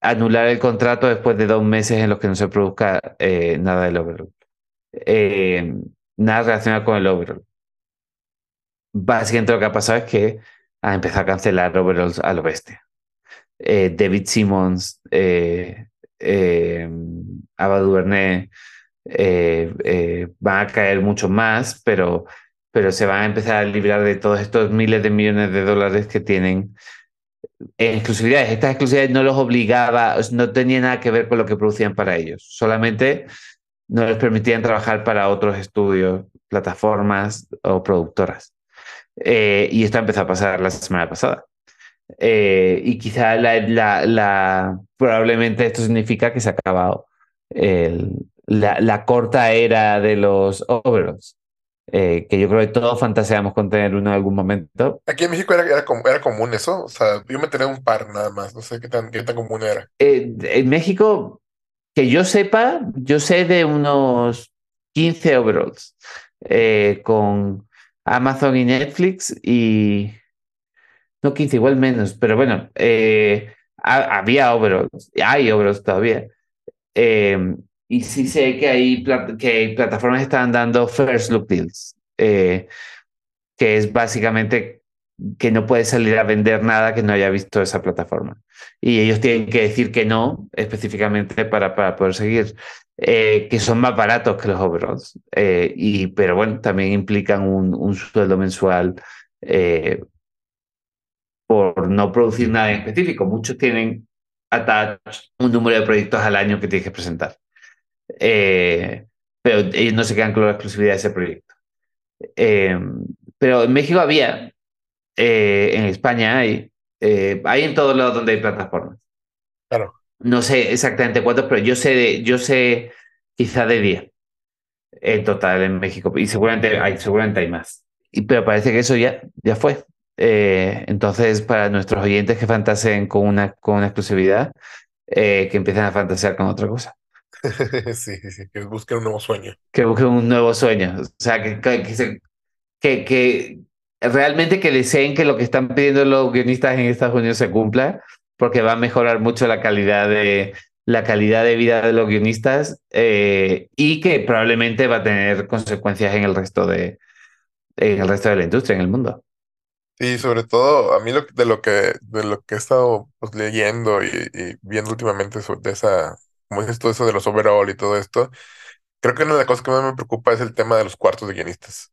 anular el contrato después de dos meses en los que no se produzca eh, nada del overall. Eh, nada relacionado con el overall. Básicamente lo que ha pasado es que ha empezado a cancelar overalls a lo bestia. David Simmons, Ava DuVernay, van a caer mucho más, pero pero se van a empezar a librar de todos estos miles de millones de dólares que tienen en exclusividades. Estas exclusividades no los obligaba, no tenían nada que ver con lo que producían para ellos, solamente no les permitían trabajar para otros estudios, plataformas o productoras. Eh, y esto empezó a pasar la semana pasada. Eh, y quizá la, la, probablemente esto significa que se ha acabado el, la, corta era de los overalls. Eh, que yo creo que todos fantaseamos con tener uno en algún momento. Aquí en México era, era, era, común eso, o sea, yo me tenía un par nada más, no sé qué tan, qué tan común era. Eh, en México, que yo sepa, yo sé de unos 15 overalls eh, con Amazon y Netflix y... No 15, igual menos, pero bueno, había overalls, hay overalls todavía. Y sí sé que hay, que plataformas están dando first look deals, eh, que es básicamente que no puedes salir a vender nada que no haya visto esa plataforma. Y ellos tienen que decir que no específicamente para, para poder seguir, eh, que son más baratos que los overalls. Eh, y, pero bueno, también implican un sueldo mensual por no producir nada en específico. Muchos tienen attached un número de proyectos al año que tienes que presentar. Eh, pero ellos no se quedan con la exclusividad de ese proyecto. Eh, pero en México había, eh, en España hay, hay en todos lados donde hay plataformas. Claro. No sé exactamente cuántos, pero yo sé, de, yo sé quizá de 10 en total en México. Y seguramente hay, seguramente hay más. Y, pero parece que eso ya, ya fue. Entonces, para nuestros oyentes que fantaseen con una, con una exclusividad, que empiecen a fantasear con otra cosa. sí, sí, que busquen un nuevo sueño. Que busquen un nuevo sueño. O sea, que, que, que, realmente que deseen que lo que están pidiendo los guionistas en Estados Unidos se cumpla, porque va a mejorar mucho la calidad de, la calidad de vida de los guionistas eh, y que probablemente va a tener consecuencias en el resto de, en el resto de la industria, en el mundo. Sí, sobre todo a mí lo, de lo que de lo que he estado pues, leyendo y, y viendo últimamente sobre esa como dices todo eso de los overall y todo esto, creo que una de las cosas que más me preocupa es el tema de los cuartos de guionistas.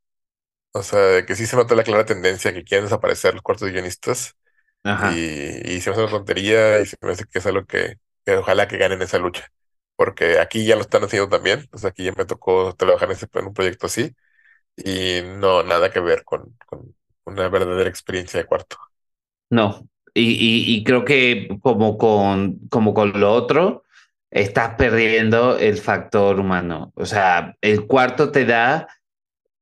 O sea, de que sí se nota la clara tendencia que quieren desaparecer los cuartos de guionistas. Y, y se me hace una tontería y se me hace que es algo que, que ojalá que ganen esa lucha. Porque aquí ya lo están haciendo también. O sea, aquí ya me tocó trabajar en, ese, en un proyecto así. Y no, nada que ver con, con una verdadera experiencia de cuarto. No. Y, y, y creo que como con, como con lo otro, estás perdiendo el factor humano. O sea, el cuarto te da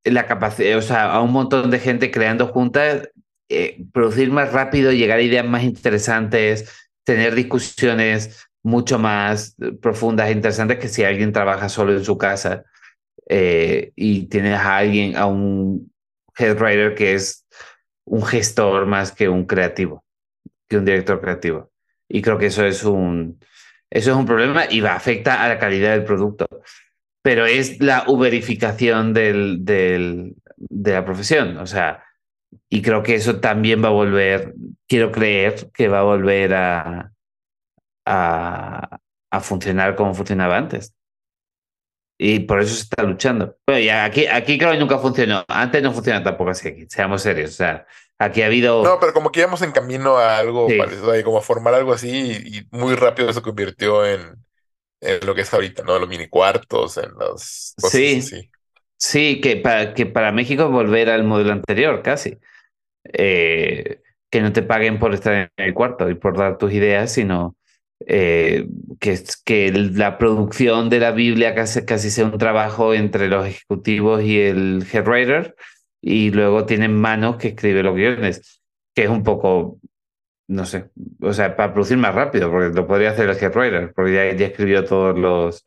la capacidad, o sea, a un montón de gente creando juntas, eh, producir más rápido, llegar a ideas más interesantes, tener discusiones mucho más profundas e interesantes que si alguien trabaja solo en su casa eh, y tienes a alguien, a un head writer que es un gestor más que un creativo, que un director creativo. Y creo que eso es un, eso es un problema y va, afecta a la calidad del producto. Pero es la uberificación del, del, de la profesión. O sea, y creo que eso también va a volver, quiero creer que va a volver a, a, a funcionar como funcionaba antes. Y por eso se está luchando. Bueno, ya aquí, aquí creo que nunca funcionó. Antes no funciona tampoco así, seamos serios. O sea, aquí ha habido. No, pero como que íbamos en camino a algo parecido, como a formar algo así, y, muy rápido eso convirtió en, en, lo que es ahorita, ¿no? Los mini cuartos, en los. sí. Sí, que para, que para México volver al modelo anterior, casi. Eh, que no te paguen por estar en el cuarto y por dar tus ideas, sino eh, que, que la producción de la Biblia casi, casi sea un trabajo entre los ejecutivos y el head writer, y luego tienen manos que escribe los guiones, que es un poco, no sé, o sea, para producir más rápido, porque lo podría hacer el head writer, porque ya, ya escribió todos los...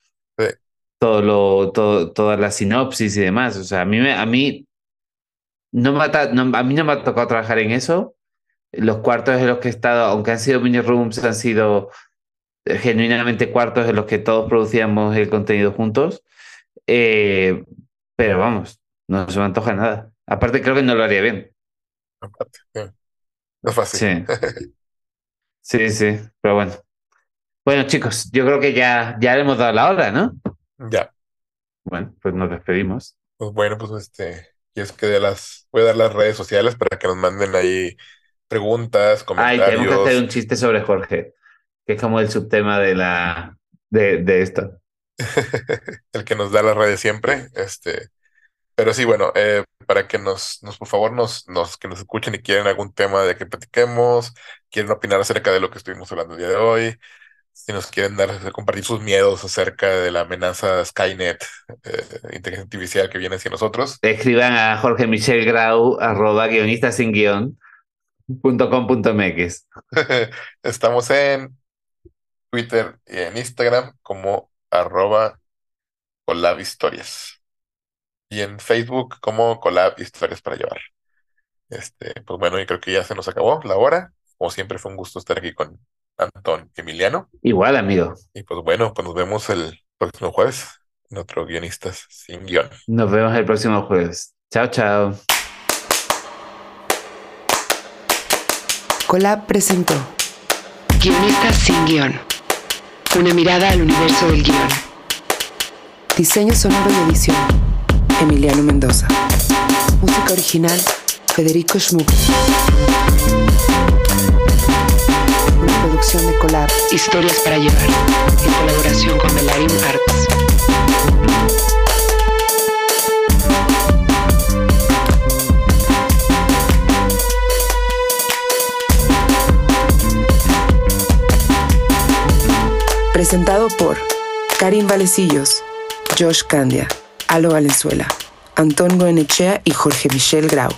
Todo lo, todo, todas las sinopsis y demás. O sea, a mí, me, a mí no me, no, a mí no me ha tocado trabajar en eso. Los cuartos en los que he estado, aunque han sido mini rooms, han sido genuinamente cuartos en los que todos producíamos el contenido juntos. Eh, pero vamos, no se me antoja nada. Aparte, creo que no lo haría bien. Aparte, no es fácil. Sí. sí, sí, pero bueno. Bueno, chicos, yo creo que ya, ya le hemos dado la hora, ¿no? Ya. Bueno, pues nos despedimos. Pues bueno, pues este, y es que de las, voy a dar las redes sociales para que nos manden ahí preguntas, comentarios. Ay, tenemos que hacer un chiste sobre Jorge que es como el subtema de la de, de esto. el que nos da la red siempre. Este, pero sí, bueno, eh, para que nos, nos, por favor, nos, nos, que nos escuchen y quieren algún tema de que platiquemos, quieren opinar acerca de lo que estuvimos hablando el día de hoy, si nos quieren dar, compartir sus miedos acerca de la amenaza Skynet, eh, inteligencia artificial que viene hacia nosotros. Escriban a Jorge Michel Grau, arroba guionista sin guion, punto com punto mx. Estamos en Twitter y en Instagram como arroba collab historias. Y en Facebook como collab historias para llevar. Este, pues bueno, y creo que ya se nos acabó la hora. Como siempre fue un gusto estar aquí con Antón Emiliano. Igual, amigo. Y pues bueno, pues nos vemos el próximo jueves en otro Guionistas sin Guión. Nos vemos el próximo jueves. Chao, chao. Colab presentó Guionistas sin Guión. Una mirada al universo del guion. Diseño sonoro y edición. Emiliano Mendoza. Música original. Federico Schmuck. Una producción de Colab. Historias para llevar. En colaboración con Melarim Arts. Presentado por Karim Valecillos, Josh Candia, Alo Valenzuela, Antón Goenechea y Jorge Michel Grau.